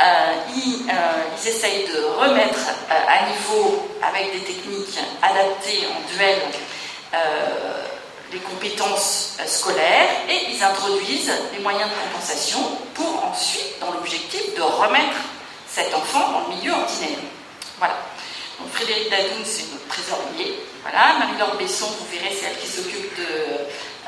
euh, ils, essayent de remettre à niveau avec des techniques adaptées en duel les compétences scolaires et ils introduisent des moyens de compensation pour ensuite, dans l'objectif de remettre cet enfant dans le milieu ordinaire. Voilà. Frédéric Dadoun, c'est notre trésorier. Voilà. Marie-Laure Besson, vous verrez, c'est elle qui s'occupe de,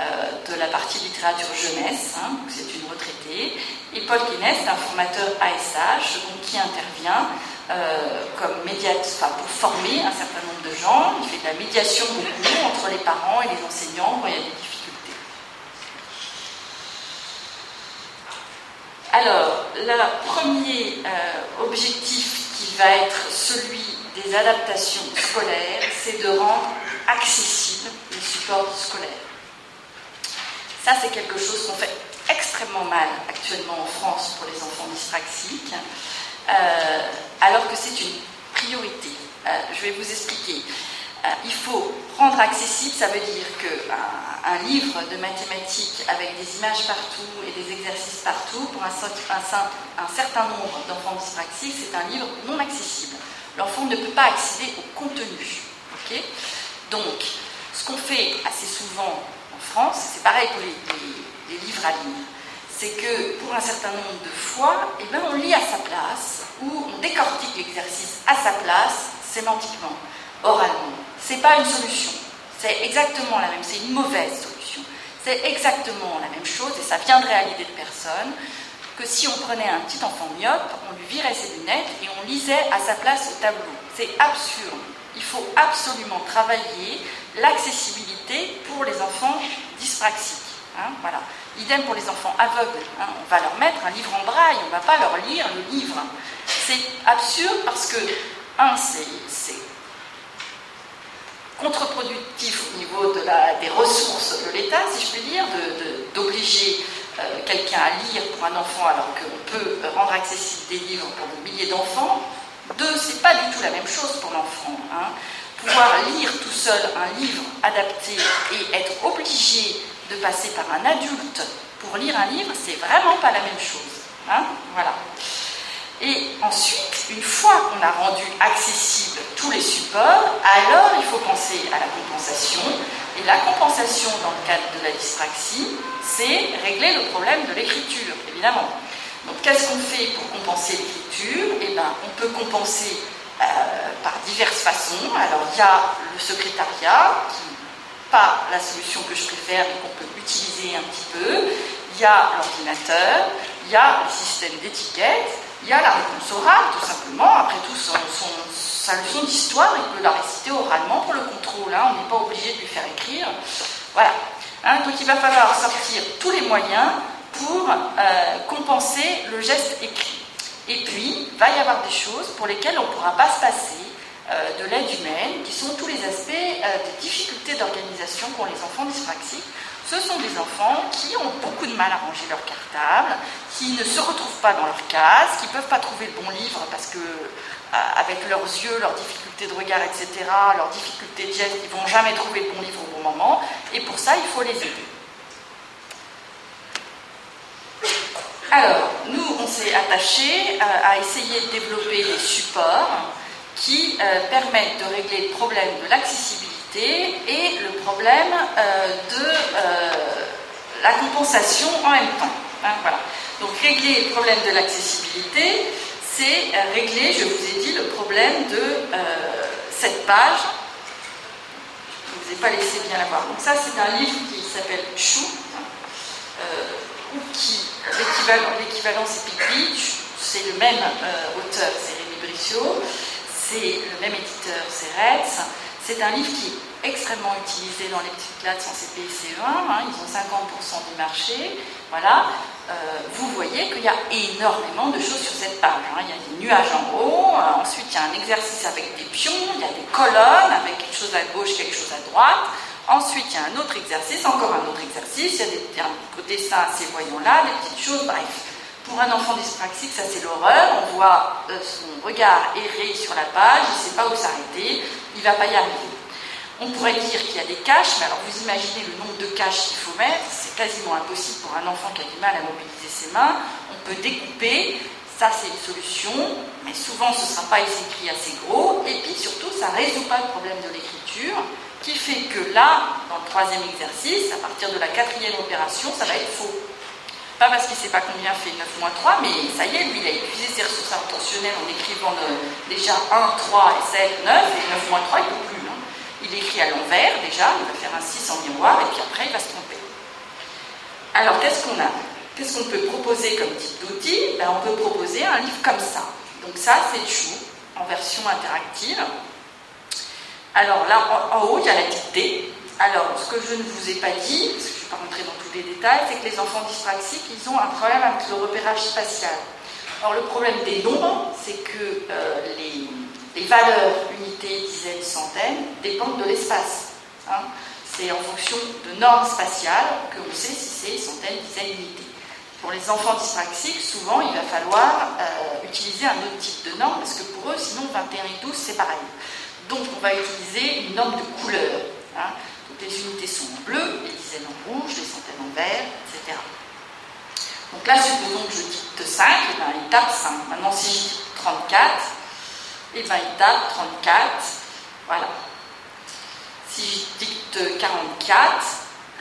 euh, la partie littérature jeunesse, hein, c'est une retraitée. Et Paul Guinness, un formateur ASH, qui intervient euh, comme médiateur, pour former un certain nombre de gens. Il fait de la médiation beaucoup entre les parents et les enseignants quand il y a des difficultés. Alors, le premier euh, objectif qui va être celui des adaptations scolaires, c'est de rendre accessibles les supports scolaires. Ça, c'est quelque chose qu'on fait extrêmement mal actuellement en France pour les enfants dyspraxiques, euh, alors que c'est une priorité. Euh, je vais vous expliquer. Euh, il faut rendre accessible, ça veut dire qu'un un livre de mathématiques avec des images partout et des exercices partout, pour un, un certain nombre d'enfants dyspraxiques, c'est un livre non accessible l'enfant ne peut pas accéder au contenu. Donc, ce qu'on fait assez souvent en France, c'est pareil pour les, livres à lire, c'est que pour un certain nombre de fois, eh ben, on lit à sa place ou on décortique l'exercice à sa place, sémantiquement, oralement. Ce n'est pas une solution. C'est exactement la même, c'est une mauvaise solution. C'est exactement la même chose et ça viendrait à l'idée de personne que si on prenait un petit enfant myope, on lui virait ses lunettes et on lisait à sa place au tableau. C'est absurde. Il faut absolument travailler l'accessibilité pour les enfants dyspraxiques. Hein, voilà. Idem pour les enfants aveugles. Hein. on va leur mettre un livre en braille, on ne va pas leur lire le livre. C'est absurde parce que, un, c'est contre-productif au niveau de la, des ressources de l'État, si je puis dire, d'obliger euh, quelqu'un à lire pour un enfant alors qu'on peut rendre accessible des livres pour des milliers d'enfants. Deux, c'est pas du tout la même chose pour l'enfant. Hein. Pouvoir lire tout seul un livre adapté et être obligé de passer par un adulte pour lire un livre, c'est vraiment pas la même chose. Hein. voilà. Et ensuite, une fois qu'on a rendu accessible tous les supports, alors il faut penser à la compensation. Et la compensation dans le cadre de la dyspraxie, c'est régler le problème de l'écriture, évidemment. Donc qu'est-ce qu'on fait pour compenser l'écriture? Eh bien, on peut compenser euh, par diverses façons. Alors il y a le secrétariat, qui pas la solution que je préfère, mais qu'on peut utiliser un petit peu. Il y a l'ordinateur, il y a le système d'étiquette, il y a la réponse orale, tout simplement. Après tout, son, sa leçon d'histoire, il peut la réciter oralement pour le contrôle. Hein. On n'est pas obligé de lui faire écrire. Voilà. Hein, donc il va falloir sortir tous les moyens pour euh, compenser le geste écrit. Et puis, il va y avoir des choses pour lesquelles on ne pourra pas se passer de l'aide humaine, qui sont tous les aspects euh, des difficultés d'organisation qu'ont les enfants dyspraxiques. Ce sont des enfants qui ont beaucoup de mal à ranger leur cartable, qui ne se retrouvent pas dans leur case, qui ne peuvent pas trouver le bon livre parce que avec leurs yeux, leurs difficultés de regard, etc., leurs difficultés de geste, ils ne vont jamais trouver le bon livre au bon moment, et pour ça, il faut les aider. Alors, nous, on s'est attaché euh, à, essayer de développer des supports qui euh, permettent de régler le problème de l'accessibilité et le problème euh, de la compensation en même temps. Hein, voilà. Donc, régler le problème de l'accessibilité, c'est régler, je vous ai dit, le problème de euh, cette page. Je ne vous ai pas laissé bien la voir. Donc ça, c'est un livre qui s'appelle Chou, euh, ou qui, l'équivalent c'est Pick c'est le même euh, auteur, c'est Rémi Brissot, c'est le même éditeur, c'est Retz. C'est un livre qui est extrêmement utilisé dans les petites classes en CP 1 hein, ils ont 50% du marché. Voilà. Euh, vous voyez qu'il y a énormément de choses sur cette page. Hein. Il y a des nuages en haut, euh, ensuite il y a un exercice avec des pions, il y a des colonnes avec quelque chose à gauche, quelque chose à droite. Ensuite, il y a un autre exercice, encore un autre exercice. Il y a des, un côté ça, ces voyants-là, des petites choses, bref. Pour un enfant dyspraxique, ça c'est l'horreur. On voit euh, son regard errer sur la page, il ne sait pas où s'arrêter, il ne va pas y arriver. On pourrait dire qu'il y a des caches, mais alors vous imaginez le nombre de caches qu'il faut mettre, c'est quasiment impossible pour un enfant qui a du mal à mobiliser ses mains. On peut découper, ça c'est une solution, mais souvent ce ne sera pas écrit assez gros, et puis surtout ça ne résout pas le problème de l'écriture, qui fait que là, dans le troisième exercice, à partir de la quatrième opération, ça va être faux. Pas parce qu'il ne sait pas combien fait 9 moins 3, mais ça y est, lui, il a épuisé ses ressources intentionnelles en écrivant déjà 1, 3 et 7, 9, et 9 moins 3, il ne peut plus. Hein. Il écrit à l'envers déjà, il va faire un 6 en miroir, et puis après, il va se tromper. Alors, qu'est-ce qu'on a? Qu'est-ce qu'on peut proposer comme type d'outil? Ben, On peut proposer un livre comme ça. Donc ça, c'est Chou, en version interactive. Alors là, en, haut, il y a la dictée. Alors, ce que je ne vous ai pas dit, parce que je ne vais pas rentrer dans tous les détails, c'est que les enfants dyspraxiques, ils ont un problème avec le repérage spatial. Alors, le problème des nombres, c'est que euh, les, valeurs unités, dizaines, centaines dépendent de l'espace. Hein. C'est en fonction de normes spatiales que l'on sait si c'est centaines, dizaines, unités. Pour les enfants dyspraxiques, souvent, il va falloir euh, utiliser un autre type de norme, parce que pour eux, sinon, 21 et 12, c'est pareil. Donc, on va utiliser une norme de couleur. Hein les unités sont en bleu, les dizaines en rouge, les centaines en vert, etc. Donc là, supposons que je dicte 5, et bien il tape 5. Maintenant, si je dicte 34, et bien il tape 34. Voilà. Si je dicte 44,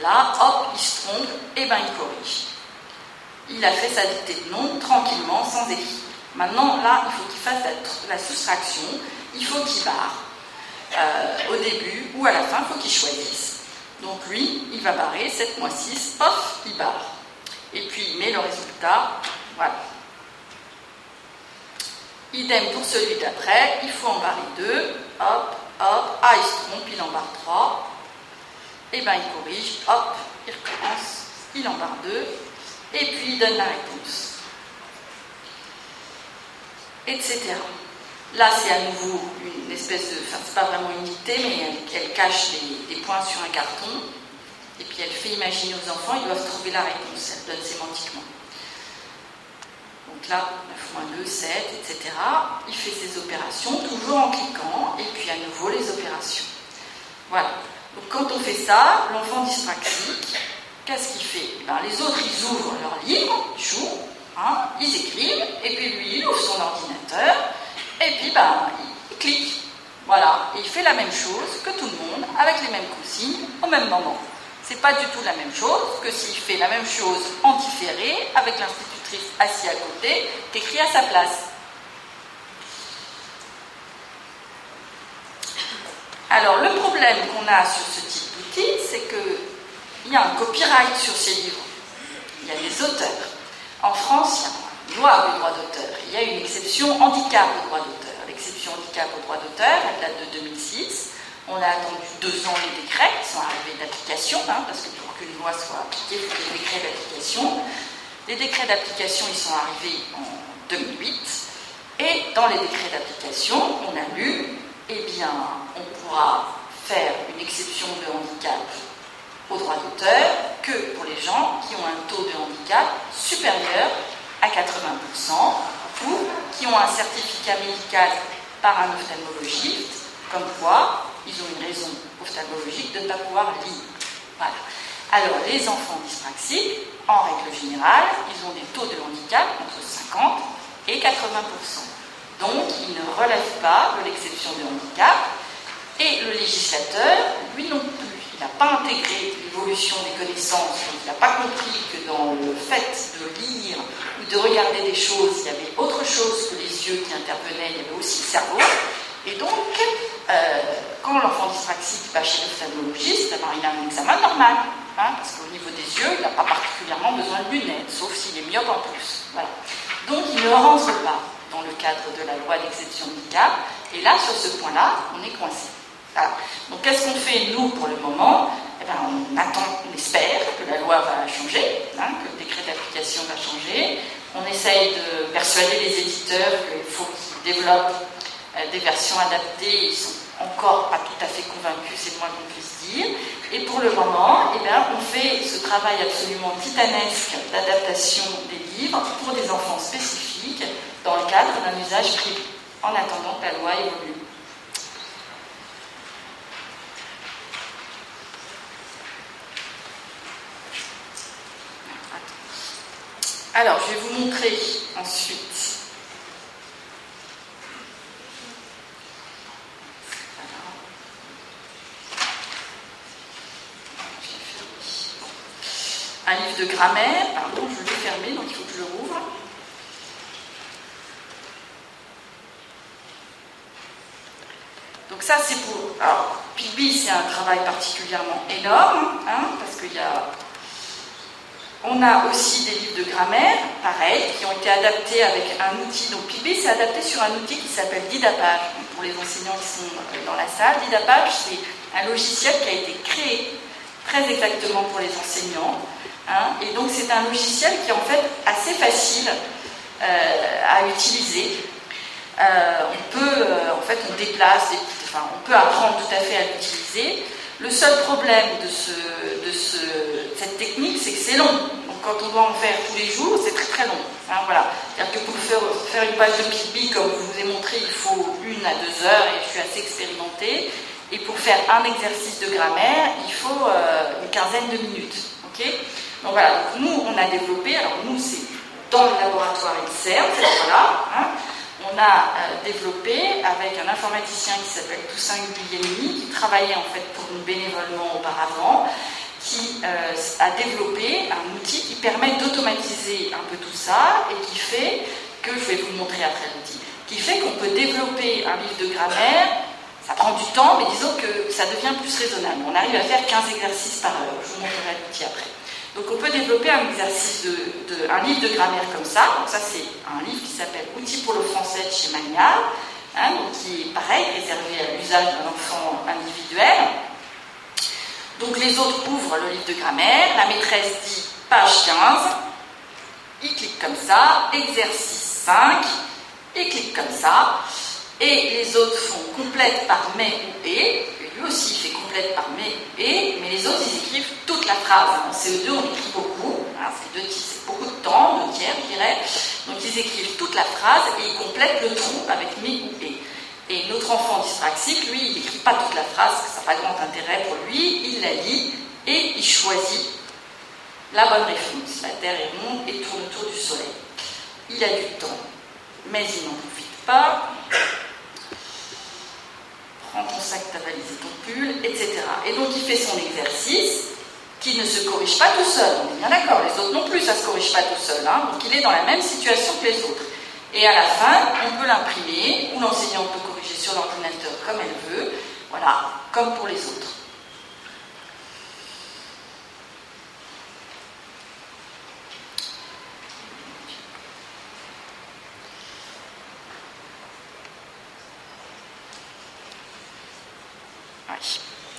là, hop, il se trompe, et bien il corrige. Il a fait sa dictée de nom tranquillement, sans écrire. Maintenant, là, il faut qu'il fasse la, soustraction, il faut qu'il barre. Euh, au début ou à la fin, il faut qu'il choisisse. Donc lui, il va barrer 7 moins 6, pof, il barre. Et puis il met le résultat, voilà. Idem pour celui d'après, il faut en barrer 2, hop, hop, ah il se trompe, il en barre 3, et eh bien il corrige, hop, il recommence, il en barre 2, et puis il donne la réponse. Etc. Là, c'est à nouveau une espèce de. Enfin, c'est pas vraiment une dictée, mais elle, cache des, points sur un carton. Et puis elle fait imaginer aux enfants, ils doivent trouver la réponse. Elle donne sémantiquement. Donc là, 9 moins 2, 7, etc. Il fait ses opérations, toujours en cliquant, et puis à nouveau les opérations. Voilà. Donc quand on fait ça, l'enfant dyspraxique, qu'est-ce qu'il fait? Eh ben, Les autres, ils ouvrent leur livre, ils jouent, hein, ils écrivent, et puis lui, il ouvre son ordinateur, et puis, ben, il clique. Voilà. Et il fait la même chose que tout le monde, avec les mêmes consignes, au même moment. C'est pas du tout la même chose que s'il fait la même chose en différé, avec l'institutrice assise à côté, écrit à sa place. Alors, le problème qu'on a sur ce type d'outil, c'est qu'il y a un copyright sur ces livres. Il y a des auteurs. En France, il y a loi des droits d'auteur. Il y a une exception handicap au droit d'auteur. L'exception handicap au droit d'auteur, elle date de 2006. On a attendu deux ans les décrets qui sont arrivés d'application, hein, parce que pour qu'une loi soit appliquée, il faut des décrets d'application. Les décrets d'application, ils sont arrivés en 2008. Et dans les décrets d'application, on a lu, eh bien, on pourra faire une exception de handicap au droit d'auteur que pour les gens qui ont un taux de handicap supérieur à 80%, ou qui ont un certificat médical par un ophtalmologiste, comme quoi ils ont une raison ophtalmologique de ne pas pouvoir lire. Voilà. Alors, les enfants dyspraxiques, en règle générale, ils ont des taux de handicap entre 50 et 80%. Donc, ils ne relèvent pas de l'exception de handicap. Et le législateur, lui non plus, il n'a pas intégré l'évolution des connaissances, il n'a pas compris que dans le fait de lire de regarder des choses, il y avait autre chose que les yeux qui intervenaient, il y avait aussi le cerveau. Et donc, euh, quand l'enfant dyspraxique va chez l'ophtalmologiste, ben, il a un examen normal, hein, parce qu'au niveau des yeux, il n'a pas particulièrement besoin de lunettes, sauf s'il est myope en plus. Donc, il ne rentre pas dans le cadre de la loi d'exception handicap, et là, sur ce point-là, on est coincé. Donc, qu'est-ce qu'on fait, nous, pour le moment? Eh ben, On attend, on espère que la loi va changer, hein, que le décret d'application va changer, on essaye de persuader les éditeurs qu'il faut qu'ils développent euh, des versions adaptées. Ils sont encore pas tout à fait convaincus, c'est le moins qu'on puisse dire. Et pour le moment, eh bien, on fait ce travail absolument titanesque d'adaptation des livres pour des enfants spécifiques dans le cadre d'un usage privé, en attendant que la loi évolue. Alors, je vais vous montrer ensuite un livre de grammaire, pardon, je l'ai fermé, donc il faut que je le rouvre. Donc ça, c'est pour... Alors, Pigby, c'est un travail particulièrement énorme, hein, parce qu'il y a... On a aussi des livres de grammaire, pareil, qui ont été adaptés avec un outil. Donc Pigby, c'est adapté sur un outil qui s'appelle Didapage, pour les enseignants qui sont euh, dans la salle. Didapage, c'est un logiciel qui a été créé très exactement pour les enseignants, Hein, et donc c'est un logiciel qui est en fait assez facile euh, à utiliser. Euh, on peut, en fait, on déplace, enfin, on peut apprendre tout à fait à l'utiliser. Le seul problème de, ce, de ce, cette technique, c'est que c'est long. Donc quand on doit en faire tous les jours, c'est très très long. Hein, voilà. C'est-à-dire que pour faire, une page de PIB, comme je vous ai montré, il faut une à deux heures et je suis assez expérimentée. Et pour faire un exercice de grammaire, il faut une quinzaine de minutes. donc voilà, nous, on a développé, alors nous, c'est dans le laboratoire INSERM, cette fois-là, on a euh, développé avec un informaticien qui s'appelle Toussaint Guglielmi, qui travaillait en fait pour nous bénévolement auparavant, qui euh, a développé un outil qui permet d'automatiser un peu tout ça et qui fait que, je vais vous montrer après l'outil, qui fait qu'on peut développer un livre de grammaire, ça prend du temps, mais disons que ça devient plus raisonnable. On arrive à faire 15 exercices par heure, je vous montrerai l'outil après. Donc on peut développer un exercice de, un livre de grammaire comme ça. Donc ça c'est un livre qui s'appelle Outils pour le français de chez Magnard, hein, qui est pareil, réservé à l'usage d'un enfant individuel. Donc les autres ouvrent le livre de grammaire, la maîtresse dit page 15, il clique comme ça, exercice 5, il clique comme ça, et les autres font complète par mais ou et, lui aussi fait complète par mais et, mais les autres ils écrivent toute la En CE2 on écrit beaucoup, c'est, beaucoup de temps, deux tiers je dirais. Donc ils écrivent toute la phrase et ils complètent le trou avec mais ou et. Et notre enfant dyspraxique, lui, il n'écrit pas toute la phrase, ça n'a pas grand intérêt pour lui, il la lit et il choisit la bonne réponse. La Terre est ronde et tourne autour du Soleil. Il a du temps, mais il n'en profite pas prends ton sac, ta valise ton pull, etc. Et donc il fait son exercice qui ne se corrige pas tout seul. On est bien d'accord, les autres non plus, ça ne se corrige pas tout seul. Hein. donc il est dans la même situation que les autres. Et à la fin, on peut l'imprimer, ou l'enseignant peut corriger sur l'ordinateur comme elle veut, voilà, comme pour les autres.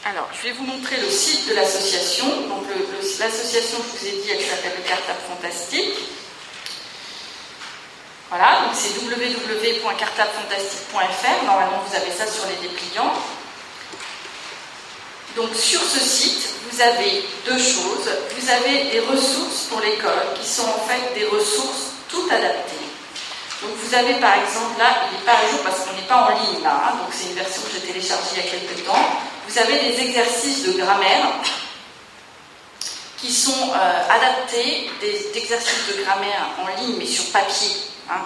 Alors, je vais vous montrer le site de l'association. Donc, l'association, je vous ai dit, elle s'appelle le Cartable Fantastique. Voilà, donc c'est www.cartablefantastique.fr. Normalement, vous avez ça sur les dépliants. Donc, sur ce site, vous avez deux choses. Vous avez des ressources pour l'école qui sont en fait des ressources toutes adaptées. Donc vous avez par exemple là, il n'est pas à jour parce qu'on n'est pas en ligne là, hein. donc c'est une version que j'ai téléchargée il y a quelques temps. Vous avez des exercices de grammaire qui sont euh, adaptés des exercices de grammaire en ligne mais sur papier hein,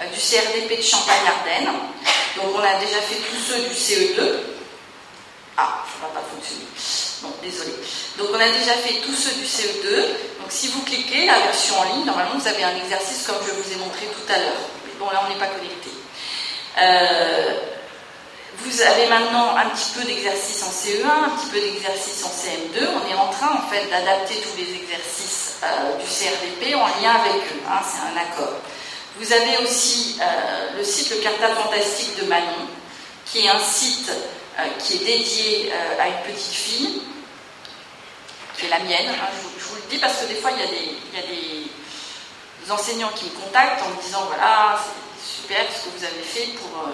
euh, du CRDP de Champagne-Ardenne. Donc on a déjà fait tous ceux du CE2. Ah, ça ne va pas fonctionner. Bon, désolé. Donc on a déjà fait tous ceux du CE2. Donc si vous cliquez la version en ligne, normalement vous avez un exercice comme je vous ai montré tout à l'heure. Bon, là, on n'est pas connecté. Euh, vous avez maintenant un petit peu d'exercice en CE1, un petit peu d'exercice en CM2. On est en train, en fait, d'adapter tous les exercices euh, du CRDP en lien avec eux. Hein, c'est un accord. Vous avez aussi euh, le site Le Cartable Fantastique de Manon, qui est un site qui est dédié à une petite fille, qui est la mienne. Hein, je, vous, le dis parce que des fois, il y a des enseignants qui me contactent en me disant voilà, super ce que vous avez fait pour, euh,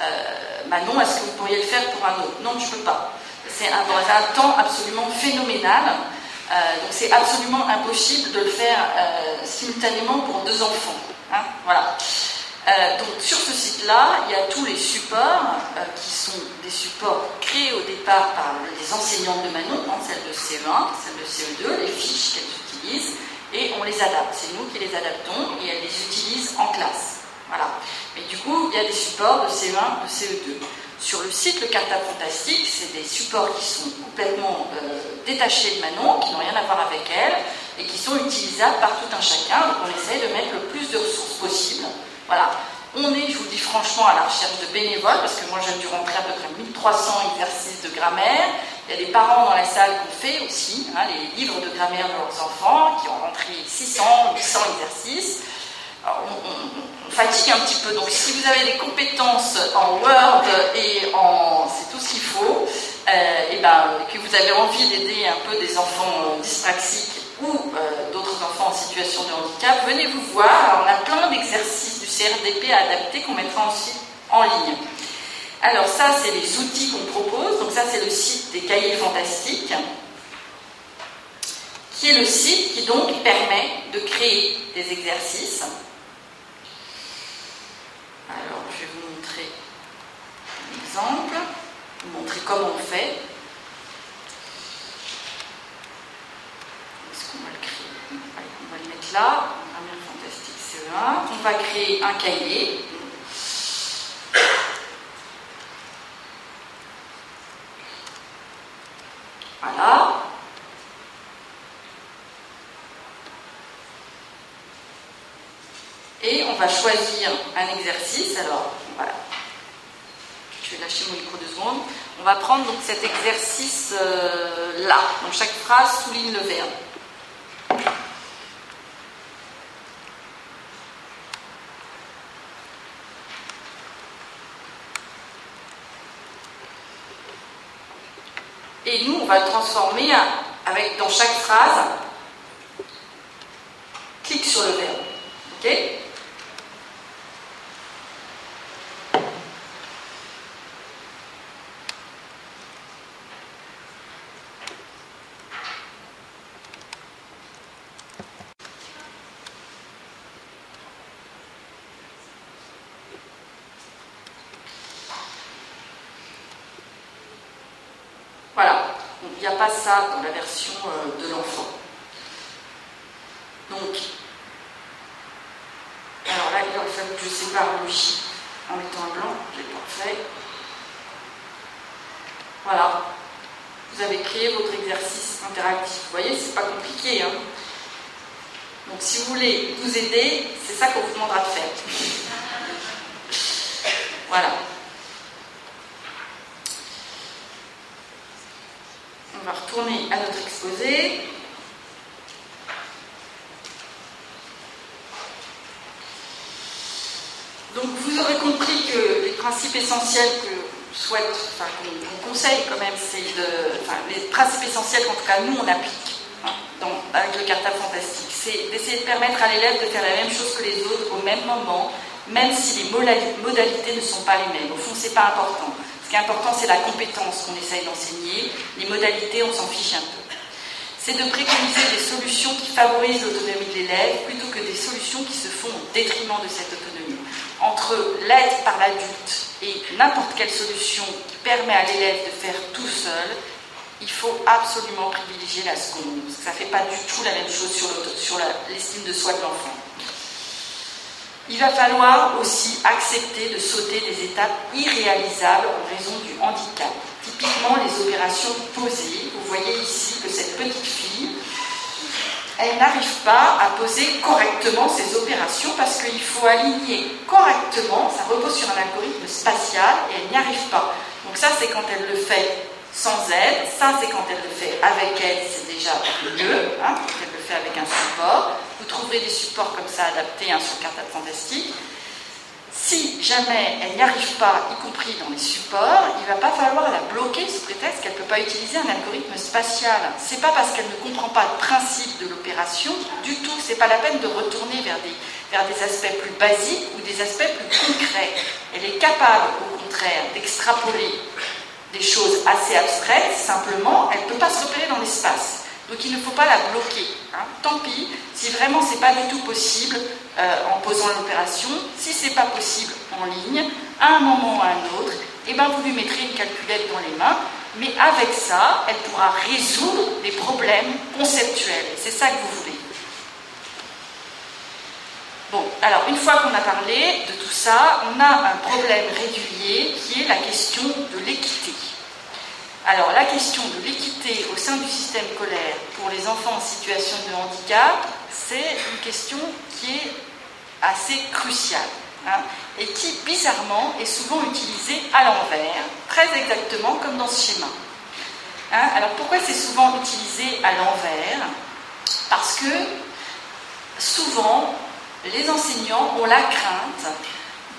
euh, Manon, est-ce que vous pourriez le faire pour un autre? Non, je ne peux pas. C'est un, temps absolument phénoménal. donc c'est absolument impossible de le faire simultanément pour deux enfants. Hein, voilà. Euh, donc sur ce site-là, il y a tous les supports euh, qui sont des supports créés au départ par les enseignantes de Manon, hein, celles de CE1, celles de CE2, les fiches qu'elles utilisent, et on les adapte. C'est nous qui les adaptons et elles les utilisent en classe. Mais du coup, il y a des supports de CE1, de CE2. Sur le site Le Cartable Fantastique, c'est des supports qui sont complètement euh, détachés de Manon, qui n'ont rien à voir avec elle, et qui sont utilisables par tout un chacun. Donc on essaie de mettre le plus de ressources possible voilà. On est, je vous dis franchement, à la recherche de bénévoles, parce que moi j'ai dû rentrer à peu près 1300 exercices de grammaire. Il y a des parents dans la salle qui ont fait aussi hein, les livres de grammaire de leurs enfants, qui ont rentré 600, 800 exercices. On, fatigue un petit peu. Donc si vous avez des compétences en Word et en... c'est tout ce qu'il faut, euh, et ben, que vous avez envie d'aider un peu des enfants dyspraxiques ou euh, d'autres enfants en situation de handicap, venez vous voir. on a plein d'exercices du CRDP à adapter qu'on mettra ensuite en ligne. Alors ça, c'est les outils qu'on propose. Donc ça, c'est le site des cahiers fantastiques, qui est le site qui donc permet de créer des exercices. Alors, je vais vous montrer un exemple, vous montrer comment on fait. là, grammaire fantastique CE1. On va créer un cahier. Voilà. Et on va choisir un exercice. Alors, voilà. Je vais lâcher mon micro deux secondes. On va prendre donc cet exercice euh, là. Donc chaque phrase souligne le verbe. Et nous, on va le transformer avec, dans chaque phrase, clique sur le verbe. OK? Euh, de l'enfant. Donc, alors là, va que je sépare le en mettant un blanc, j'ai parfait. Voilà. Vous avez créé votre exercice interactif. Vous voyez, c'est pas compliqué. Hein Donc, si vous voulez nous aider, c'est ça qu'on vous demandera de faire. voilà. on va retourner à notre Donc vous aurez compris que les principes essentiels que souhaite, enfin qu'on conseille quand même, c'est les principes essentiels qu'en tout cas nous on applique hein, avec le cartable fantastique, c'est d'essayer de permettre à l'élève de faire la même chose que les autres au même moment, même si les modalités ne sont pas les mêmes. Au fond, c'est pas important. Ce qui est important, c'est la compétence qu'on essaye d'enseigner. Les modalités, on s'en fiche un peu. C'est de préconiser des solutions qui favorisent l'autonomie de l'élève plutôt que des solutions qui se font au détriment de cette autonomie. Entre l'aide par l'adulte et n'importe quelle solution qui permet à l'élève de faire tout seul, il faut absolument privilégier la seconde. Ça ne fait pas du tout la même chose sur l'estime de soi de l'enfant. Il va falloir aussi accepter de sauter des étapes irréalisables en raison du handicap. Typiquement les opérations posées. Vous voyez ici que cette petite fille, elle n'arrive pas à poser correctement ses opérations parce qu'il faut aligner correctement, ça repose sur un algorithme spatial et elle n'y arrive pas. Donc ça c'est quand elle le fait sans aide, ça c'est quand elle le fait avec aide, c'est déjà mieux, hein, elle le fait avec un support. Vous trouverez des supports comme ça adaptés hein, sur Cartable Fantastique. Si jamais elle n'y arrive pas, y compris dans les supports, il ne va pas falloir la bloquer sous prétexte qu'elle ne peut pas utiliser un algorithme spatial. C'est pas parce qu'elle ne comprend pas le principe de l'opération du tout. C'est pas la peine de retourner vers des, vers des aspects plus basiques ou des aspects plus concrets. Elle est capable, au contraire, d'extrapoler des choses assez abstraites. Simplement, elle ne peut pas se repérer dans l'espace. Donc il ne faut pas la bloquer. Hein. Tant pis, si vraiment c'est pas du tout possible euh, en posant l'opération, si c'est pas possible en ligne, à un moment ou à un autre, eh ben vous lui mettrez une calculette dans les mains, mais avec ça, elle pourra résoudre des problèmes conceptuels. C'est ça que vous voulez. Bon, alors une fois qu'on a parlé de tout ça, on a un problème régulier qui est la question de l'équité. Alors la question de l'équité au sein du système scolaire pour les enfants en situation de handicap, c'est une question qui est assez cruciale hein, et qui bizarrement est souvent utilisée à l'envers, très exactement comme dans ce schéma. Hein, alors pourquoi c'est souvent utilisé à l'envers? Parce que souvent les enseignants ont la crainte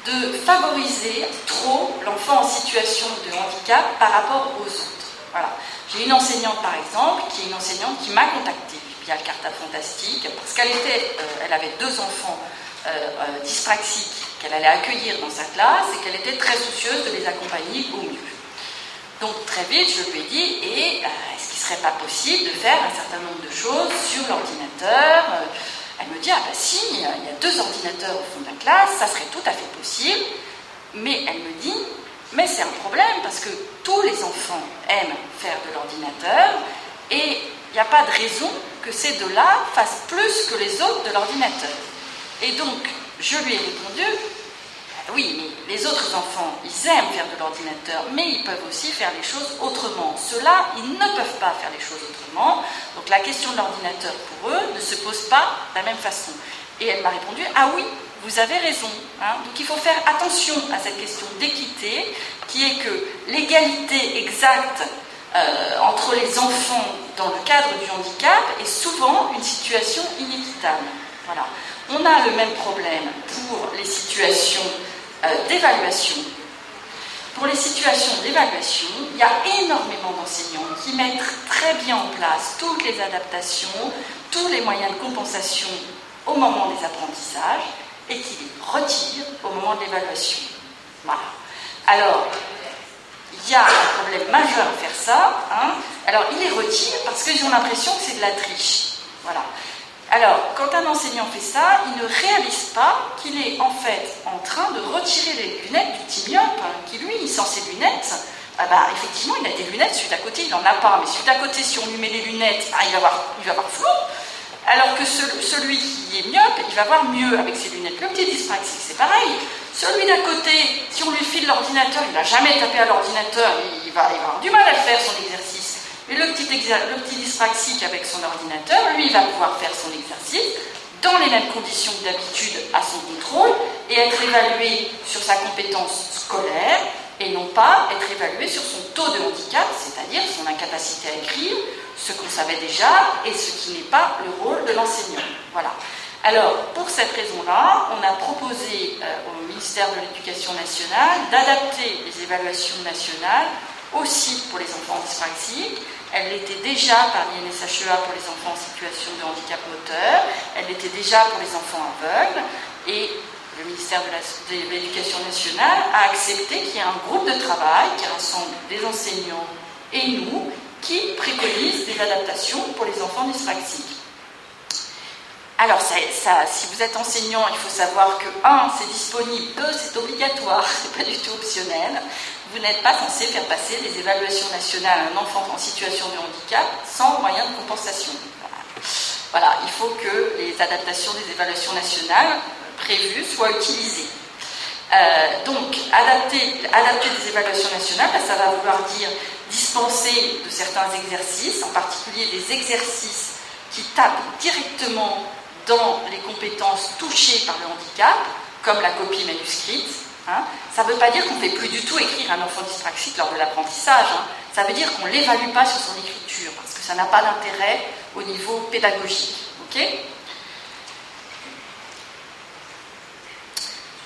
de favoriser trop l'enfant en situation de handicap par rapport aux autres. Voilà. J'ai une enseignante, par exemple, qui est une enseignante qui m'a contactée via le Carta Fantastique, parce qu'elle était, euh, elle avait deux enfants euh, euh, dyspraxiques qu'elle allait accueillir dans sa classe et qu'elle était très soucieuse de les accompagner au mieux. Donc très vite, je lui ai dit, et est-ce qu'il ne serait pas possible de faire un certain nombre de choses sur l'ordinateur Elle me dit, ah bah si, il y a deux ordinateurs au fond de la classe, ça serait tout à fait possible. Mais elle me dit, mais c'est un problème parce que tous les enfants aiment faire de l'ordinateur et il n'y a pas de raison que ces deux-là fassent plus que les autres de l'ordinateur. Et donc, je lui ai répondu, oui, mais les autres enfants, ils aiment faire de l'ordinateur, mais ils peuvent aussi faire les choses autrement. Ceux-là, ils ne peuvent pas faire les choses autrement. Donc la question de l'ordinateur pour eux ne se pose pas de la même façon. Et elle m'a répondu, ah oui, vous avez raison. Hein. Donc il faut faire attention à cette question d'équité, qui est que l'égalité exacte euh, entre les enfants dans le cadre du handicap est souvent une situation inéquitable. Voilà. On a le même problème pour les situations d'évaluation. Pour les situations d'évaluation, il y a énormément d'enseignants qui mettent très bien en place toutes les adaptations, tous les moyens de compensation au moment des apprentissages et qui les retire au moment de l'évaluation. Voilà. Alors, il y a un problème majeur à faire ça. Hein. Alors, il les retire parce qu'ils ont l'impression que c'est de la triche. Voilà. Alors, quand un enseignant fait ça, il ne réalise pas qu'il est en fait en train de retirer les lunettes du petit myope, hein, qui lui, sans ses lunettes, ah bah, effectivement, il a des lunettes, celui d'à côté, il n'en a pas. Mais celui d'à côté, si on lui met les lunettes, ah, il, va avoir, il va flou. Alors que celui qui est myope, il va voir mieux avec ses lunettes. Le petit dyspraxique, c'est pareil. Celui d'à côté, si on lui file l'ordinateur, il n'a jamais tapé à l'ordinateur, il va, avoir du mal à faire son exercice. Mais le petit, dyspraxique avec son ordinateur, lui, va pouvoir faire son exercice dans les mêmes conditions que d'habitude à son contrôle et être évalué sur sa compétence scolaire et non pas être évalué sur son taux de handicap, c'est-à-dire son incapacité à écrire, ce qu'on savait déjà et ce qui n'est pas le rôle de l'enseignant. Voilà. Alors, pour cette raison-là, on a proposé euh, au ministère de l'Éducation nationale d'adapter les évaluations nationales aussi pour les enfants dyspraxiques. Elle l'était déjà par l'INSHEA pour les enfants en situation de handicap moteur, elle l'était déjà pour les enfants aveugles, et le ministère de l'Éducation nationale a accepté qu'il y ait un groupe de travail qui rassemble des enseignants et nous, qui préconise des adaptations pour les enfants dyspraxiques. Alors, si vous êtes enseignant, il faut savoir que 1, c'est disponible, 2, c'est obligatoire, c'est pas du tout optionnel. Vous n'êtes pas censé faire passer des évaluations nationales à un enfant en situation de handicap sans moyen de compensation. Voilà, il faut que les adaptations des évaluations nationales prévues soient utilisées. Euh, donc, adapter, adapter, des évaluations nationales, ça va vouloir dire dispenser de certains exercices, en particulier des exercices qui tapent directement dans les compétences touchées par le handicap, comme la copie manuscrite. Hein? Ça ne veut pas dire qu'on ne fait plus du tout écrire un enfant dyspraxique lors de l'apprentissage. Hein. Ça veut dire qu'on ne l'évalue pas sur son écriture, parce que ça n'a pas d'intérêt au niveau pédagogique.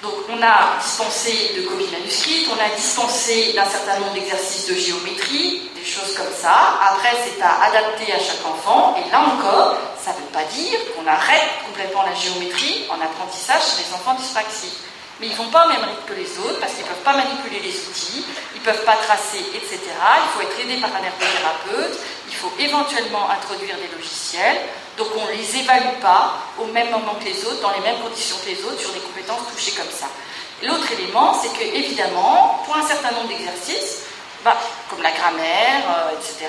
Donc on a dispensé de copies manuscrites, on a dispensé d'un certain nombre d'exercices de géométrie, des choses comme ça. Après, c'est à adapter à chaque enfant. Et là encore, ça ne veut pas dire qu'on arrête complètement la géométrie en apprentissage chez les enfants dyspraxiques. Mais ils ne vont pas au même rythme que les autres parce qu'ils ne peuvent pas manipuler les outils, ils ne peuvent pas tracer, etc. Il faut être aidé par un ergothérapeute, il faut éventuellement introduire des logiciels. Donc on ne les évalue pas au même moment que les autres, dans les mêmes conditions que les autres, sur des compétences touchées comme ça. L'autre élément, c'est que évidemment, pour un certain nombre d'exercices, bah, comme la grammaire, euh, etc.,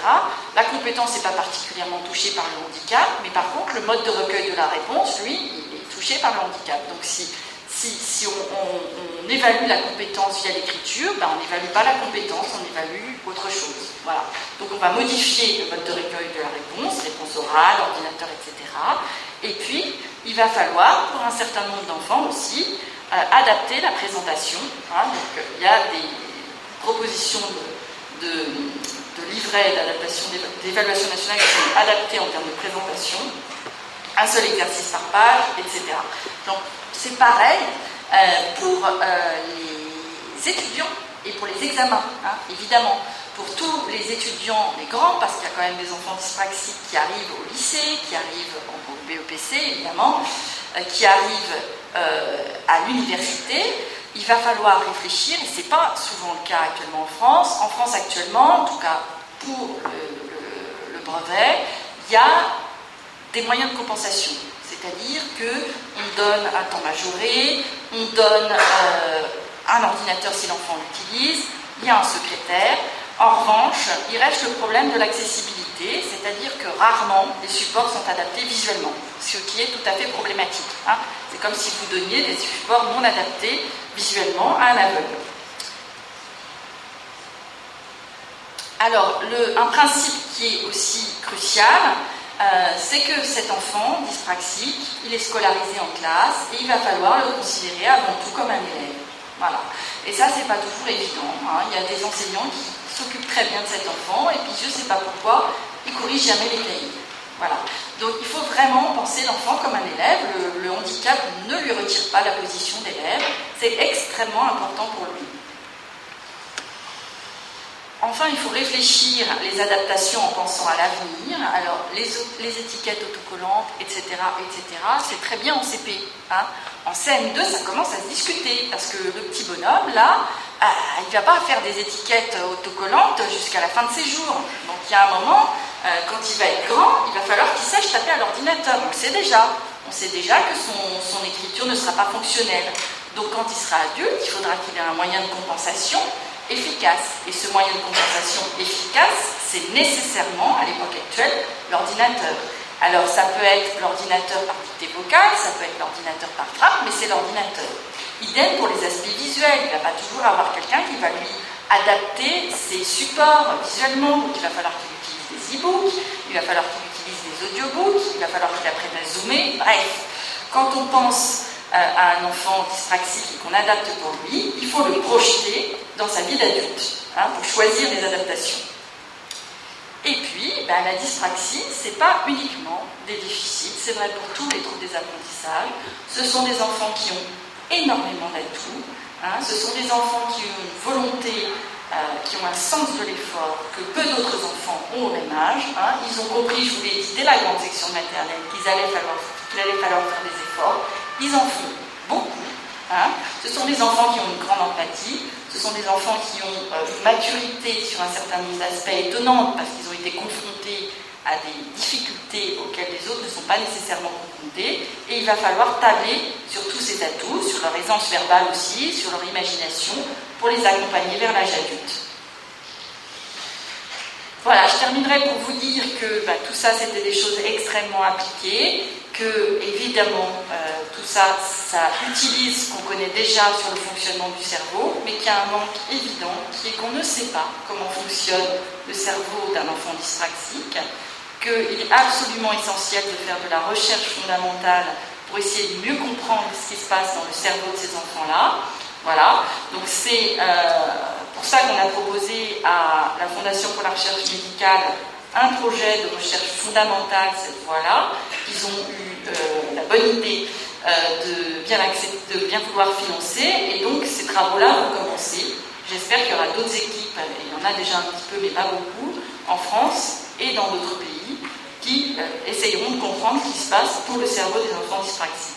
la compétence n'est pas particulièrement touchée par le handicap, mais par contre, le mode de recueil de la réponse, lui, il est touché par le handicap. Donc si si, on, évalue la compétence via l'écriture, ben, on n'évalue pas la compétence, on évalue autre chose. Voilà. Donc on va modifier le mode de recueil de la réponse, réponse orale, ordinateur, etc. Et puis, il va falloir, pour un certain nombre d'enfants aussi, euh, adapter la présentation. Hein. Donc, il y a des propositions de, de, livrets d'adaptation d'évaluation nationale qui sont adaptés en termes de présentation. Un seul exercice par page, etc. Donc, c'est pareil euh, pour euh, les étudiants et pour les examens, hein, évidemment. Pour tous les étudiants, les grands, parce qu'il y a quand même des enfants dyspraxiques qui arrivent au lycée, qui arrivent au BEPC, évidemment, euh, qui arrivent à l'université, il va falloir réfléchir, et ce n'est pas souvent le cas actuellement en France. En France actuellement, en tout cas pour le brevet, il y a des moyens de compensation. C'est-à-dire qu'on donne un temps majoré, on donne euh, un ordinateur si l'enfant l'utilise, il y a un secrétaire. En revanche, il reste le problème de l'accessibilité, c'est-à-dire que rarement les supports sont adaptés visuellement, ce qui est tout à fait problématique. Hein. C'est comme si vous donniez des supports non adaptés visuellement à un aveugle. Alors, un principe qui est aussi crucial, euh, c'est que cet enfant dyspraxique, il est scolarisé en classe et il va falloir le considérer avant tout comme un élève. Voilà. Et ça, c'est pas toujours évident. Hein. Il y a des enseignants qui s'occupent très bien de cet enfant et puis je ne sais pas pourquoi, ils corrigent jamais les cahiers. Voilà. Donc il faut vraiment penser l'enfant comme un élève. le handicap ne lui retire pas la position d'élève. C'est extrêmement important pour lui. Enfin, il faut réfléchir les adaptations en pensant à l'avenir. Alors, les, étiquettes autocollantes, etc., etc., c'est très bien en CP. Hein. En CM2, ça commence à se discuter, parce que le petit bonhomme, là, euh, il ne va pas faire des étiquettes autocollantes jusqu'à la fin de ses jours. Donc, il y a un moment, euh, quand il va être grand, il va falloir qu'il sache taper à l'ordinateur. On le sait déjà. On sait déjà que son écriture ne sera pas fonctionnelle. Donc, quand il sera adulte, il faudra qu'il ait un moyen de compensation efficace. Et ce moyen de compensation efficace, c'est nécessairement, à l'époque actuelle, l'ordinateur. Alors ça peut être l'ordinateur par dictée vocale, ça peut être l'ordinateur par frappe, mais c'est l'ordinateur. Idem pour les aspects visuels. Il ne va pas toujours avoir quelqu'un qui va lui adapter ses supports visuellement. Donc il va falloir qu'il utilise des e-books, il va falloir qu'il utilise des audiobooks, il va falloir qu'il apprenne à zoomer. Bref, quand on pense à un enfant dyspraxique et qu'on adapte pour lui, il faut le projeter dans sa vie d'adulte hein, pour choisir des adaptations. Et puis, ben, la dyspraxie, ce n'est pas uniquement des déficits, c'est vrai pour tous les troubles des apprentissages. Ce sont des enfants qui ont énormément d'atouts, hein. ce sont des enfants qui ont une volonté, euh, qui ont un sens de l'effort que peu d'autres enfants ont au même âge. Hein. Ils ont compris, je vous l'ai dit dès la grande section maternelle, qu'il allait allait falloir faire des efforts ils en font beaucoup. Hein. Ce sont des enfants qui ont une grande empathie, ce sont des enfants qui ont euh, une maturité sur un certain nombre d'aspects étonnantes parce qu'ils ont été confrontés à des difficultés auxquelles les autres ne sont pas nécessairement confrontés. Et il va falloir tabler sur tous ces atouts, sur leur aisance verbale aussi, sur leur imagination, pour les accompagner vers l'âge adulte. Voilà, je terminerai pour vous dire que bah, tout ça, c'était des choses extrêmement appliquées, que évidemment, euh, tout ça, ça utilise ce qu'on connaît déjà sur le fonctionnement du cerveau, mais qu'il y a un manque évident, qui est qu'on ne sait pas comment fonctionne le cerveau d'un enfant dyspraxique, qu'il est absolument essentiel de faire de la recherche fondamentale pour essayer de mieux comprendre ce qui se passe dans le cerveau de ces enfants-là. Voilà, donc c'est euh, pour ça qu'on a proposé à la Fondation pour la recherche médicale un projet de recherche fondamentale cette fois-là. Ils ont eu euh, la bonne idée de, bien de bien financer. Et donc ces travaux-là vont commencer. J'espère qu'il y aura d'autres équipes, il y en a déjà un petit peu, mais pas beaucoup, en France et dans d'autres pays, qui essayeront de comprendre ce qui se passe pour le cerveau des enfants dyspraxiques.